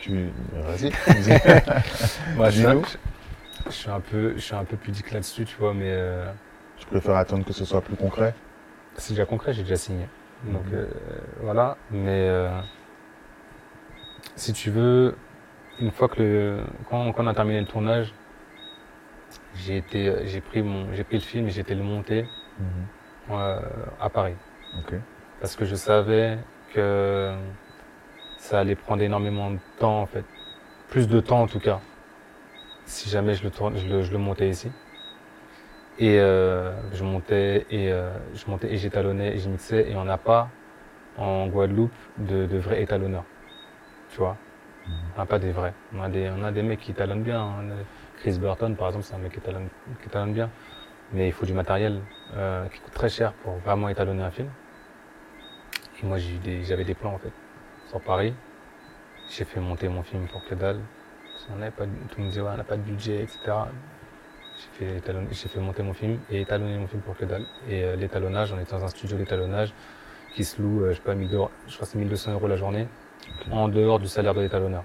Tu... Vas-y. moi, je, suis un peu, je suis un peu pudique là-dessus, tu vois, mais euh, Je préfère attendre que ce soit plus concret. c'est déjà concret, j'ai déjà signé. Donc Mhm. euh, voilà, mais euh, si tu veux, une fois que le, quand, quand on a terminé le tournage, j'ai été, j'ai pris mon, j'ai pris le film et j'ai été le monter Mhm. euh, à Paris parce que je savais que ça allait prendre énormément de temps en fait, plus de temps en tout cas, si jamais je le tourne, je le, je le montais ici. Et euh, je montais et euh, je montais et j'étalonnais et je mixais et on n'a pas en Guadeloupe de, de vrais étalonneurs, tu vois? Mhm. On n'a pas des vrais. On a des, on a des mecs qui étalonnent bien. hein. Chris Burton par exemple, c'est un mec qui étalonne, qui étalonne bien, mais il faut du matériel euh, qui coûte très cher pour vraiment étalonner un film. Et moi j'ai eu des, j'avais des plans en fait sur Paris. J'ai fait monter mon film pour que dalle. Avait pas, tout disait ouais, on n'a pas de budget, etc. J'ai fait, fait monter mon film et étalonner mon film pour que dalle. Et euh, l'étalonnage, on était dans un studio d'étalonnage qui se loue, euh, je sais pas, 1000 euros- je crois que c'est 1200 euros la journée, en dehors du salaire de l'étalonneur.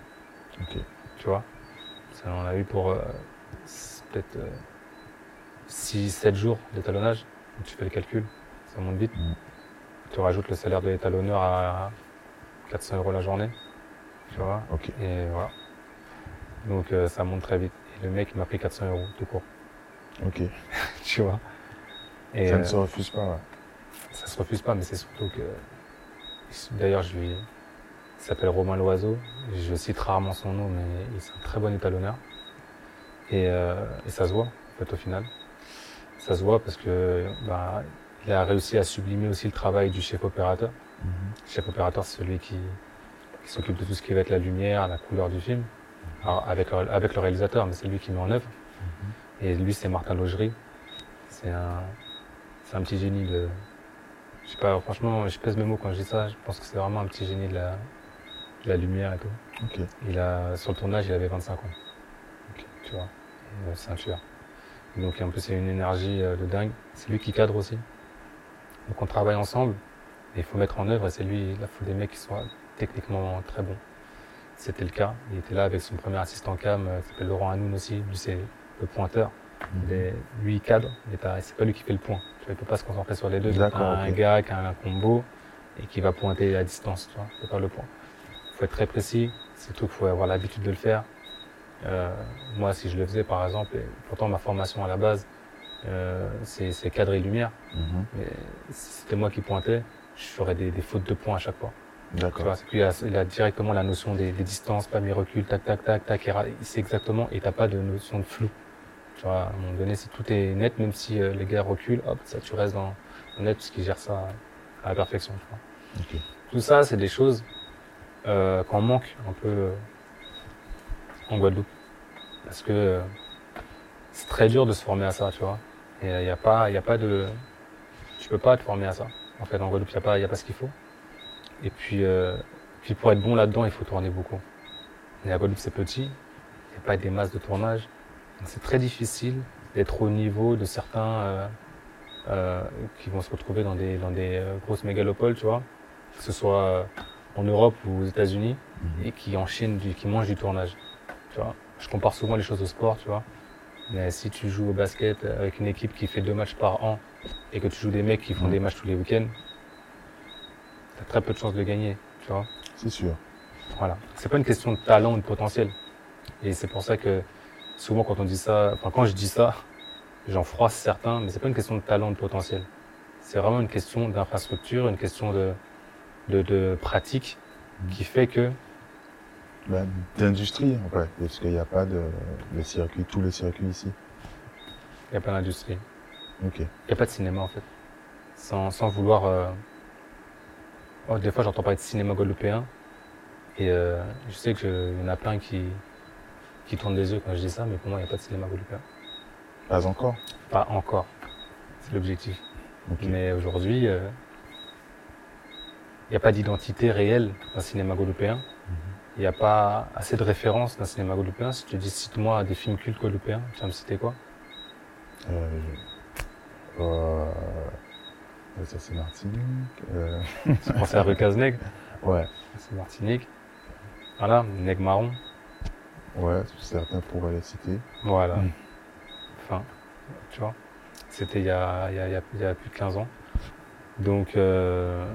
Tu vois? Ça, on a eu pour euh, peut-être 6-7 jours d'étalonnage. Tu fais le calcul, ça monte vite. Mm. Tu rajoutes le salaire de l'étalonneur à 400 euros la journée. Tu vois Ok. Et voilà. Donc euh, ça monte très vite. Et le mec il m'a pris 400 euros tout court. Ok. Tu vois Et ça ne euh, se refuse pas. ouais. ça se refuse pas, mais c'est surtout que. D'ailleurs, je lui. Il s'appelle Romain Loiseau. Je cite rarement son nom, mais il est un très bon étalonneur. Et, euh, et ça se voit, en fait, au final. Ça se voit parce que bah, il a réussi à sublimer aussi le travail du chef opérateur. Mhm. Le chef opérateur, c'est celui qui, qui s'occupe de tout ce qui va être la lumière, la couleur du film, Alors, avec, le, avec le réalisateur, mais c'est lui qui met en œuvre. Et lui, c'est Martin Logerie. C'est un, c'est un petit génie de. Je sais pas, franchement, je pèse mes mots quand je dis ça. Je pense que c'est vraiment un petit génie de la, de la lumière et tout. Il a, sur le tournage, il avait 25 ans. Tu vois. Euh, C'est un tueur. Donc, en plus, c'est une énergie euh, de dingue. C'est lui qui cadre aussi. Donc, on travaille ensemble. Et il faut mettre en œuvre. Et c'est lui, il faut des mecs qui soient techniquement très bons. C'était le cas. Il était là avec son premier assistant cam, euh, qui s'appelle Laurent Hanoun aussi. Lui, c'est le pointeur. Il est- lui, il cadre, mais c'est pas lui qui fait le point. Tu vois, il peut pas se concentrer sur les deux. Un gars qui a un combo et qui va pointer à distance, tu vois. C'est pas le point. faut être très précis. C'est tout, faut avoir l'habitude de le faire. Euh, moi, si je le faisais, par exemple, et pourtant ma formation à la base, euh, c'est c'est cadre et lumière. Mhm. Mais si c'était moi qui pointais, je ferais des, des fautes de points à chaque fois. Tu D'accord. vois, c'est qu'il a, il a directement la notion des, des distances, pas mes reculs, tac, tac, tac, tac, il sait exactement, et t'as pas de notion de flou. Tu vois, à un moment donné, si tout est net, même si euh, les gars reculent, hop, ça, tu restes dans le net, parce qu'il gère ça à la perfection, tu vois. Tout ça, c'est des choses euh, qu'on manque un peu euh, en Guadeloupe. Parce que euh, c'est très dur de se former à ça, tu vois. Et il n'y a pas, y a pas de, tu peux pas te former à ça. En fait, en Guadeloupe, il n'y a pas, y a pas ce qu'il faut. Et puis, euh, puis pour être bon là-dedans, il faut tourner beaucoup. Et la Guadeloupe, c'est petit. Il n'y a pas des masses de tournage. Donc, C'est très difficile d'être au niveau de certains euh, euh, qui vont se retrouver dans des, dans des euh, grosses mégalopoles, tu vois. Que ce soit en Europe ou aux États-Unis Mhm. et qui enchaînent, du, qui mangent du tournage. Tu vois. Je compare souvent les choses au sport, tu vois. Mais si tu joues au basket avec une équipe qui fait deux matchs par an et que tu joues des mecs qui font des matchs tous les week-ends, t'as très peu de chances de gagner, tu vois. C'est sûr. Voilà. C'est pas une question de talent ou de potentiel. Et c'est pour ça que souvent quand on dit ça, enfin quand je dis ça, j'en froisse certains, mais c'est pas une question de talent ou de potentiel. C'est vraiment une question d'infrastructure, une question de, de, de pratique qui fait que Bah, D'industrie, en fait, parce qu'il n'y a pas de, de circuit, tous les circuits ici. il n'y a pas d'industrie. Ok. Il n'y a pas de cinéma en fait. Sans, sans vouloir. euh, oh, des fois j'entends parler de cinéma guadeloupéen. Et euh, je sais qu'il y en a plein qui, qui tournent des yeux quand je dis ça, mais pour moi il n'y a pas de cinéma guadeloupéen. Pas encore. Pas encore. C'est l'objectif. Ok. Mais aujourd'hui, euh, il n'y a pas d'identité réelle d'un cinéma guadeloupéen. Il n'y a pas assez de références d'un cinéma guadeloupéen. Si tu dis cite-moi des films cultes guadeloupéens, tu vas me citer quoi? Euh, euh, ça c'est Martinique. Euh, à Rue Cazenègre ouais, C'est Martinique. Voilà, Nègre Marron. ouais, certains pourraient les citer. Voilà. Mm. Enfin, tu vois, c'était il y a, il y, a, il y a- il y a plus de 15 ans. Donc, euh,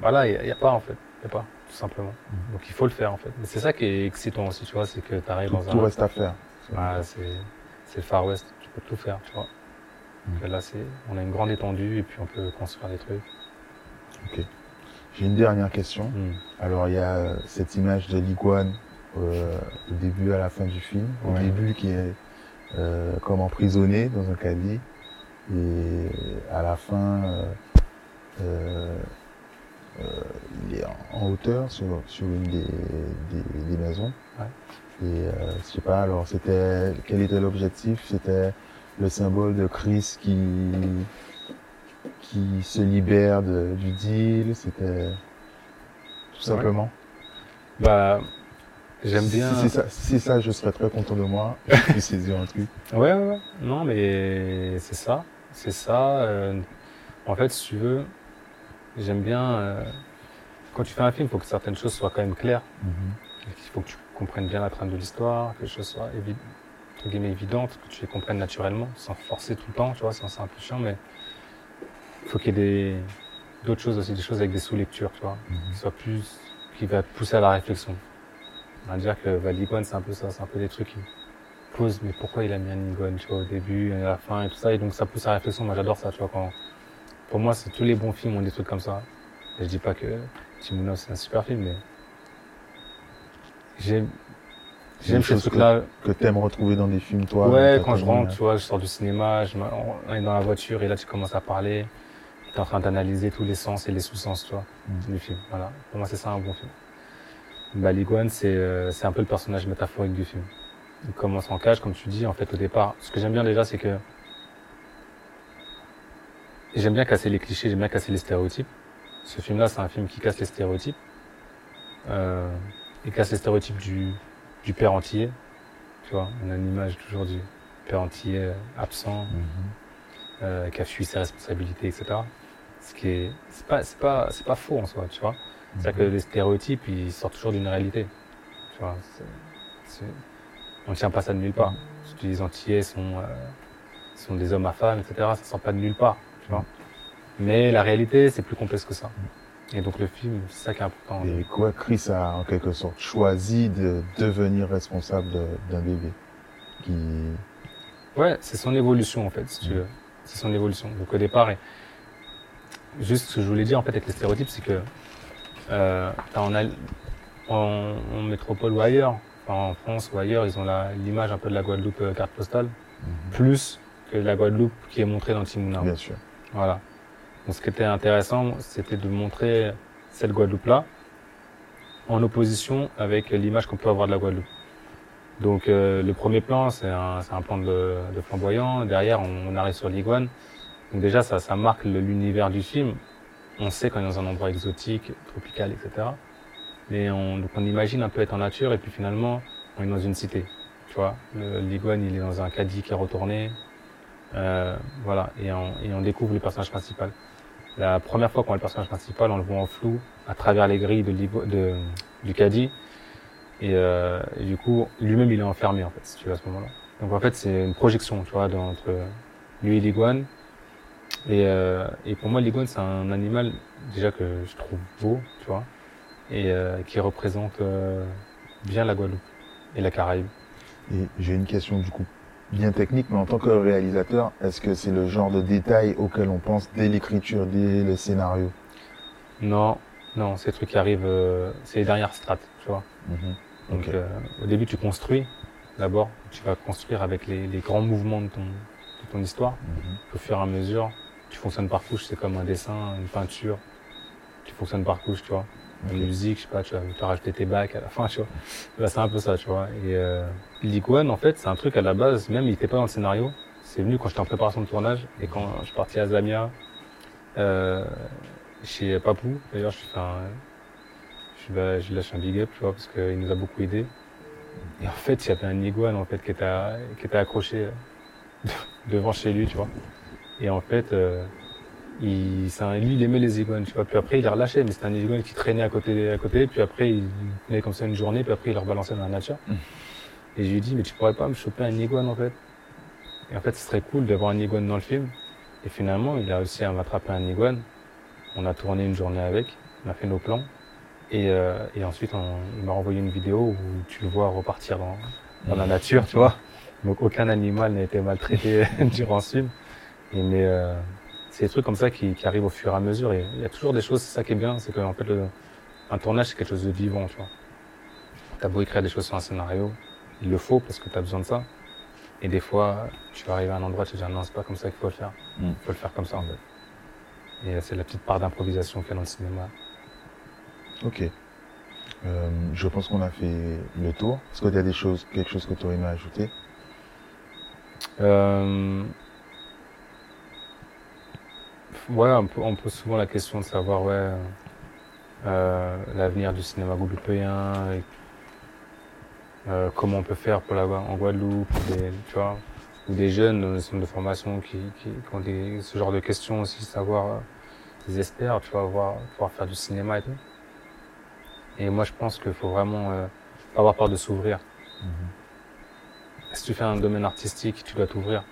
voilà, il n'y a, pas en fait. Il n'y a pas, tout simplement. Mm. Donc, il faut le faire en fait. Mais c'est ça qui est excitant aussi, tu vois, c'est que tu arrives Tout, dans tout un. reste à faire. C'est c'est le Far West, tu peux tout faire, tu vois. Donc là, c'est, on a une grande étendue et puis on peut construire des trucs. J'ai une dernière question. Mm. Alors il y a euh, cette image de l'iguane euh, au début à la fin du film. Au Ouais. début qui est euh, comme emprisonné dans un caddie et à la fin euh, euh, euh, il est en, en hauteur sur, sur une des, des, des maisons. Ouais. Et euh, je sais pas, alors c'était quel était l'objectif? C'était le symbole de Chris qui qui se libère de- du deal, c'était tout Ouais. simplement. Bah, j'aime Si- bien. Si c'est ça, si ça, je serais très content de moi. Je puisse saisir un truc. Ouais, ouais, ouais. Non, mais c'est ça. C'est ça. euh, en fait, si tu veux, j'aime bien. euh, quand tu fais un film, il faut que certaines choses soient quand même claires. Il faut que tu comprennes bien la trame de l'histoire, que les choses soient évi- entre guillemets évidentes, que tu les comprennes naturellement, sans forcer tout le temps, tu vois, sinon c'est un peu chiant, mais il faut qu'il y ait des, d'autres choses aussi, des choses avec des sous-lectures, tu vois, Mhm. qui soient plus, qui va pousser à la réflexion. On va dire que l'icône, c'est un peu ça, c'est un peu des trucs qui posent, mais pourquoi il a mis un icône, tu vois, au début, et à la fin, et tout ça, et donc ça pousse à la réflexion. Moi, j'adore ça, tu vois, quand, pour moi, c'est tous les bons films ont des trucs comme ça. Et je dis pas que Timounov, c'est un super film, mais j'aime, Des j'aime ces trucs-là. Que t'aimes retrouver dans des films, toi Ouais, quand je rentre, hein. tu vois, je sors du cinéma, je, on est dans la voiture et là tu commences à parler, tu es en train d'analyser tous les sens et les sous-sens, tu vois, Mm. du film. Voilà. Pour moi, c'est ça un bon film. Bah, l'iguane, c'est euh, c'est un peu le personnage métaphorique du film. Il commence en cage, comme tu dis, en fait, au départ. Ce que j'aime bien déjà, c'est que j'aime bien casser les clichés, j'aime bien casser les stéréotypes. Ce film-là, c'est un film qui casse les stéréotypes. Euh, il casse les stéréotypes du, du père antillais. Tu vois, on a une image toujours du père euh, absent, Mhm. euh, qui a fui ses responsabilités, etc. Ce qui est, c'est pas, c'est pas, c'est pas faux en soi, tu vois. C'est-à-dire que les stéréotypes, ils sortent toujours d'une réalité. Tu vois, on ne tient pas ça de nulle part. Si tu dis les Antillais sont, euh, sont des hommes à femmes, etc., ça sort pas de nulle part, tu vois. Mais la réalité, c'est plus complexe que ça. Et donc le film, c'est ça qui est important. Et quoi, Chris a en quelque sorte choisi de devenir responsable d'un bébé. Qui... Ouais, c'est son évolution en fait, si tu veux. C'est son évolution. Donc au départ, et... juste ce que je voulais dire en fait avec les stéréotypes, c'est que euh, t'as en, en, en métropole ou ailleurs, enfin, en France ou ailleurs, ils ont l'image un peu de la Guadeloupe euh, carte postale, plus que la Guadeloupe qui est montrée dans Timouna. Bien sûr. Voilà. Donc ce qui était intéressant, c'était de montrer cette Guadeloupe-là en opposition avec l'image qu'on peut avoir de la Guadeloupe. Donc euh, le premier plan, c'est un, un plan de, de flamboyant. Derrière, on, on arrive sur l'iguane. Donc déjà, ça, ça marque l'univers du film. On sait qu'on est dans un endroit exotique, tropical, etc. Mais on, donc on imagine un peu être en nature et puis finalement, on est dans une cité. Tu vois, l'iguane, il est dans un caddie qui est retourné. Euh, voilà, et on, et on découvre le personnage principal. La première fois qu'on voit le personnage principal, on le voit en flou à travers les grilles de, de du caddie. Et, euh, du coup, lui-même, il est enfermé, en fait, si tu veux, à ce moment-là. Donc, en fait, c'est une projection, tu vois, entre lui et l'iguane. Et, euh, et pour moi, l'iguane, c'est un animal, déjà, que je trouve beau, tu vois, et euh, qui représente euh, bien la Guadeloupe et la Caraïbe. Et j'ai une question du coup bien technique, mais en tant que réalisateur, est-ce que c'est le genre de détail auquel on pense dès l'écriture, dès le scénario? Non, non, c'est des trucs qui arrivent, euh, c'est les dernières strates, tu vois. Donc Ok. euh, au début tu construis d'abord, tu vas construire avec les, les grands mouvements de ton, de ton histoire. Mhm. Au fur et à mesure, tu fonctionnes par couche, c'est comme un dessin, une peinture. Tu fonctionnes par couche, tu vois. Musique, je sais pas, tu vas, tu vas rajouter tes bacs à la fin, tu vois. Là, c'est un peu ça, tu vois. Et euh, en fait, c'est un truc à la base, même il était pas dans le scénario. C'est venu quand j'étais en préparation de tournage et quand je suis parti à Zamia, euh, chez Papou. D'ailleurs, je un, je, je lâche un big up, tu vois, parce qu'il nous a beaucoup aidé. Et en fait, il y avait un iguane, en fait, qui était, qui était accroché euh, devant chez lui, tu vois. Et en fait, euh, il, un- lui, il aimait les iguanes, tu vois. Puis après, il les relâchait, mais c'était un iguane qui traînait à côté, à côté. Puis après, il venait comme ça une journée, puis après, il le rebalançait dans la nature. Mm. Et je lui ai dit, mais tu pourrais pas me choper un iguane, en fait? Et en fait, ce serait cool d'avoir un iguane dans le film. Et finalement, il a réussi à m'attraper un iguane. On a tourné une journée avec, on a fait nos plans. Et, euh, et ensuite, on, il m'a envoyé une vidéo où tu le vois repartir dans, dans la nature, tu vois. Donc aucun animal n'a été maltraité durant ce film. Et, mais euh, c'est des trucs comme ça qui, qui arrivent au fur et à mesure. Et il y a toujours des choses, c'est ça qui est bien, c'est qu'en fait, le, un tournage, c'est quelque chose de vivant, tu vois. T'as beau écrire des choses sur un scénario, il le faut parce que tu as besoin de ça. Et des fois, tu vas arriver à un endroit, tu te dis non, c'est pas comme ça qu'il faut le faire. Il Mm. faut le faire comme ça, en fait. Et c'est la petite part d'improvisation qu'il y a dans le cinéma. Ok. Euh, je pense qu'on a fait le tour. Est-ce qu'il y a des choses, quelque chose que tu aurais aimé ajouter? Euh... Ouais, on, on pose souvent la question de savoir ouais, euh, l'avenir du cinéma guadeloupéen, et, euh, comment on peut faire pour l'avoir en Guadeloupe, ou des, tu vois, ou des jeunes dans centres de formation qui, qui, qui ont des, ce genre de questions aussi, savoir, euh, ils espèrent, tu vois, voir, pouvoir faire du cinéma et tout. Et moi, je pense qu'il faut vraiment euh, pas avoir peur de s'ouvrir. Si tu fais un domaine artistique, tu dois t'ouvrir.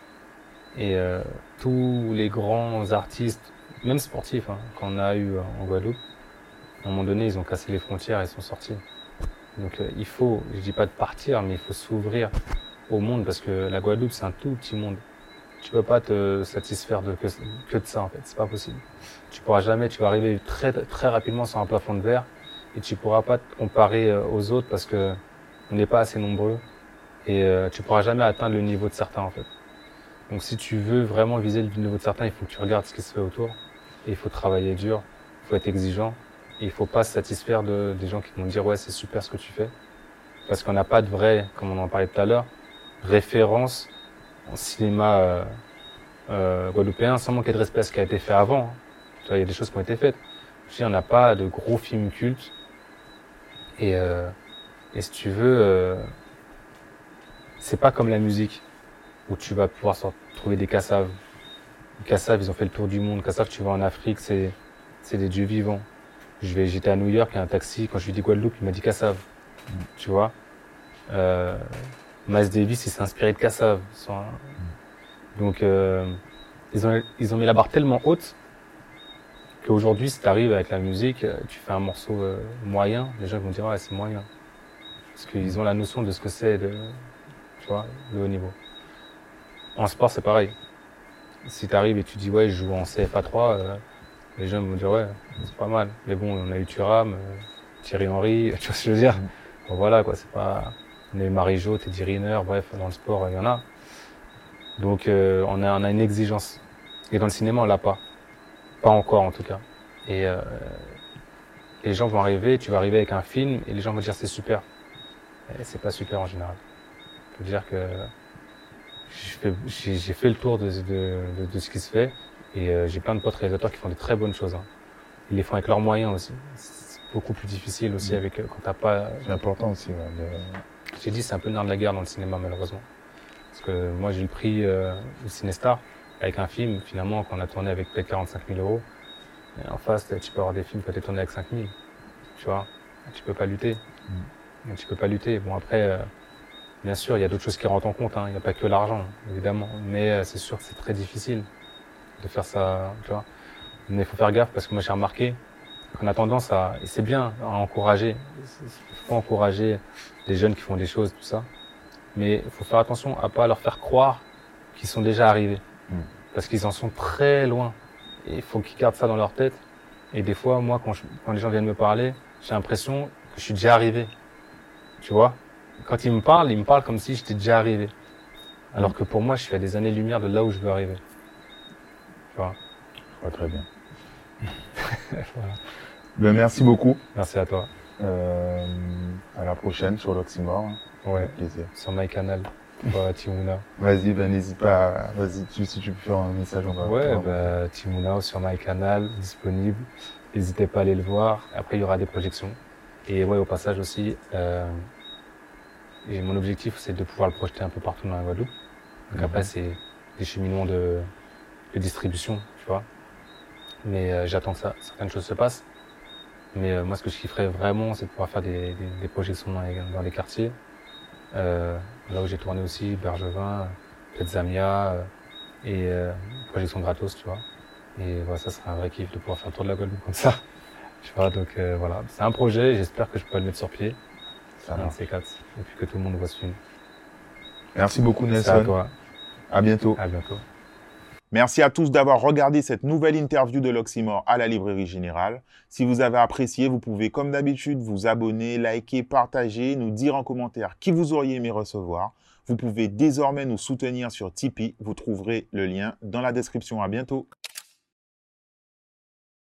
Et euh, tous les grands artistes, même sportif, hein, quand on a eu en Guadeloupe, à un moment donné, ils ont cassé les frontières et sont sortis. Donc euh, il faut, je dis pas de partir, mais il faut s'ouvrir au monde parce que la Guadeloupe, c'est un tout petit monde. Tu peux pas te satisfaire de que, que de ça en fait, c'est pas possible. Tu pourras jamais, tu vas arriver très très rapidement sur un plafond de verre et tu pourras pas te comparer euh, aux autres parce que on n'est pas assez nombreux et euh, tu pourras jamais atteindre le niveau de certains en fait. Donc si tu veux vraiment viser le niveau de certains, il faut que tu regardes ce qui se fait autour et il faut travailler dur, il faut être exigeant et il faut pas se satisfaire de, des gens qui vont dire ouais c'est super ce que tu fais parce qu'on n'a pas de vrai, comme on en parlait tout à l'heure, référence en cinéma euh, euh, guadeloupéen sans manquer de respect à ce qui a été fait avant. Hein. Il y a des choses qui ont été faites. Je dis, on n'a pas de gros films cultes. Et, euh, et si tu veux, c'est pas comme la musique où tu vas pouvoir trouver des cassaves. Les cassaves, ils ont fait le tour du monde. Cassaves, tu vas en Afrique, c'est c'est des dieux vivants. Je vais, j'étais à New York, il y a un taxi, quand je lui dis Guadeloupe, il m'a dit Cassave. Tu vois? Euh, Miles Davis, il s'est inspiré de Cassav. Donc, euh, ils, ont, ils ont mis la barre tellement haute qu'aujourd'hui, si tu arrives avec la musique, euh, tu fais un morceau euh, moyen, les gens vont dire ouais, c'est moyen. Parce qu'ils ont la notion de ce que c'est de, tu vois, le haut niveau. En sport, c'est pareil. Si tu arrives et tu dis ouais, je joue en CFA3, euh, les gens vont dire ouais, c'est pas mal. Mais bon, on a eu Thuram, Thierry Henry, tu vois ce que je veux dire? Bon, voilà quoi, c'est pas on a eu Marie-Jo, Teddy Riner, bref, dans le sport, il y en a. Donc euh, on, a, on a une exigence. Et dans le cinéma, on l'a pas. Pas encore en tout cas. Et euh, les gens vont arriver, tu vas arriver avec un film et les gens vont dire c'est super. Et c'est pas super en général. Je dire que j'ai fait le tour de, de, de, ce qui se fait et euh, j'ai plein de potes réalisateurs qui font des très bonnes choses. Hein. Ils les font avec leurs moyens aussi. C'est beaucoup plus difficile aussi mmh. avec quand t'as pas. C'est important aussi. Ouais, j'ai dit, c'est un peu le nerf de la guerre dans le cinéma, malheureusement. Parce que moi, j'ai le prix euh, au Cinestar avec un film, finalement, qu'on a tourné avec peut-être 45 000 euros. Et en face, tu peux avoir des films été tournés avec 5 000. Tu vois, tu peux pas lutter. Mm. Tu peux pas lutter. Bon, après, euh, bien sûr, il y a d'autres choses qui rentrent en compte. Hein. Il n'y a pas que l'argent, évidemment. Mais euh, c'est sûr que c'est très difficile de faire ça, tu vois. Mais il faut faire gaffe parce que moi, j'ai remarqué qu'on a tendance à, et c'est bien, à encourager. Il faut encourager les jeunes qui font des choses, tout ça. Mais il faut faire attention à pas leur faire croire qu'ils sont déjà arrivés. Mm. Parce qu'ils en sont très loin. Et il faut qu'ils gardent ça dans leur tête. Et des fois, moi, quand, quand les gens viennent me parler, j'ai l'impression que je suis déjà arrivé. Tu vois? Quand ils me parlent, ils me parlent comme si j'étais déjà arrivé. Alors que pour moi, je suis à des années-lumière de là où je veux arriver. Tu vois Je vois très bien. voilà. ben, merci beaucoup. Merci à toi. Euh, à la prochaine sur l'Oxymore. Ouais. plaisir. Sur MyCanal. Bah, Timouna. Vas-y, ben n'hésite pas. Vas-y, si tu peux faire un message, on va. Ouais, bah, Timouna sur MyCanal, disponible. N'hésitez pas à aller le voir. Après, il y aura des projections. Et ouais, au passage aussi, euh, et mon objectif, c'est de pouvoir le projeter un peu partout dans la Guadeloupe. Donc mhm. après, c'est des cheminements de, de, distribution, tu vois. Mais euh, j'attends que ça, certaines choses se passent. Mais euh, moi, ce que je kifferais vraiment, c'est de pouvoir faire des, des, des projections dans les, dans les quartiers. Euh, là où j'ai tourné aussi, Bergevin, peut-être Zamia, euh, et euh, projection gratos, tu vois. Et voilà, ça serait un vrai kiff de pouvoir faire le tour de la Guadeloupe comme ça. tu vois, donc euh, voilà. C'est un projet, j'espère que je peux le mettre sur pied. Ça C4. Et puis que tout le monde voit ce film. Merci beaucoup, Nelson. à toi. À bientôt. À bientôt. Merci à tous d'avoir regardé cette nouvelle interview de l'Oxymore à la Librairie Générale. Si vous avez apprécié, vous pouvez comme d'habitude vous abonner, liker, partager, nous dire en commentaire qui vous auriez aimé recevoir. Vous pouvez désormais nous soutenir sur Tipeee. Vous trouverez le lien dans la description. À bientôt.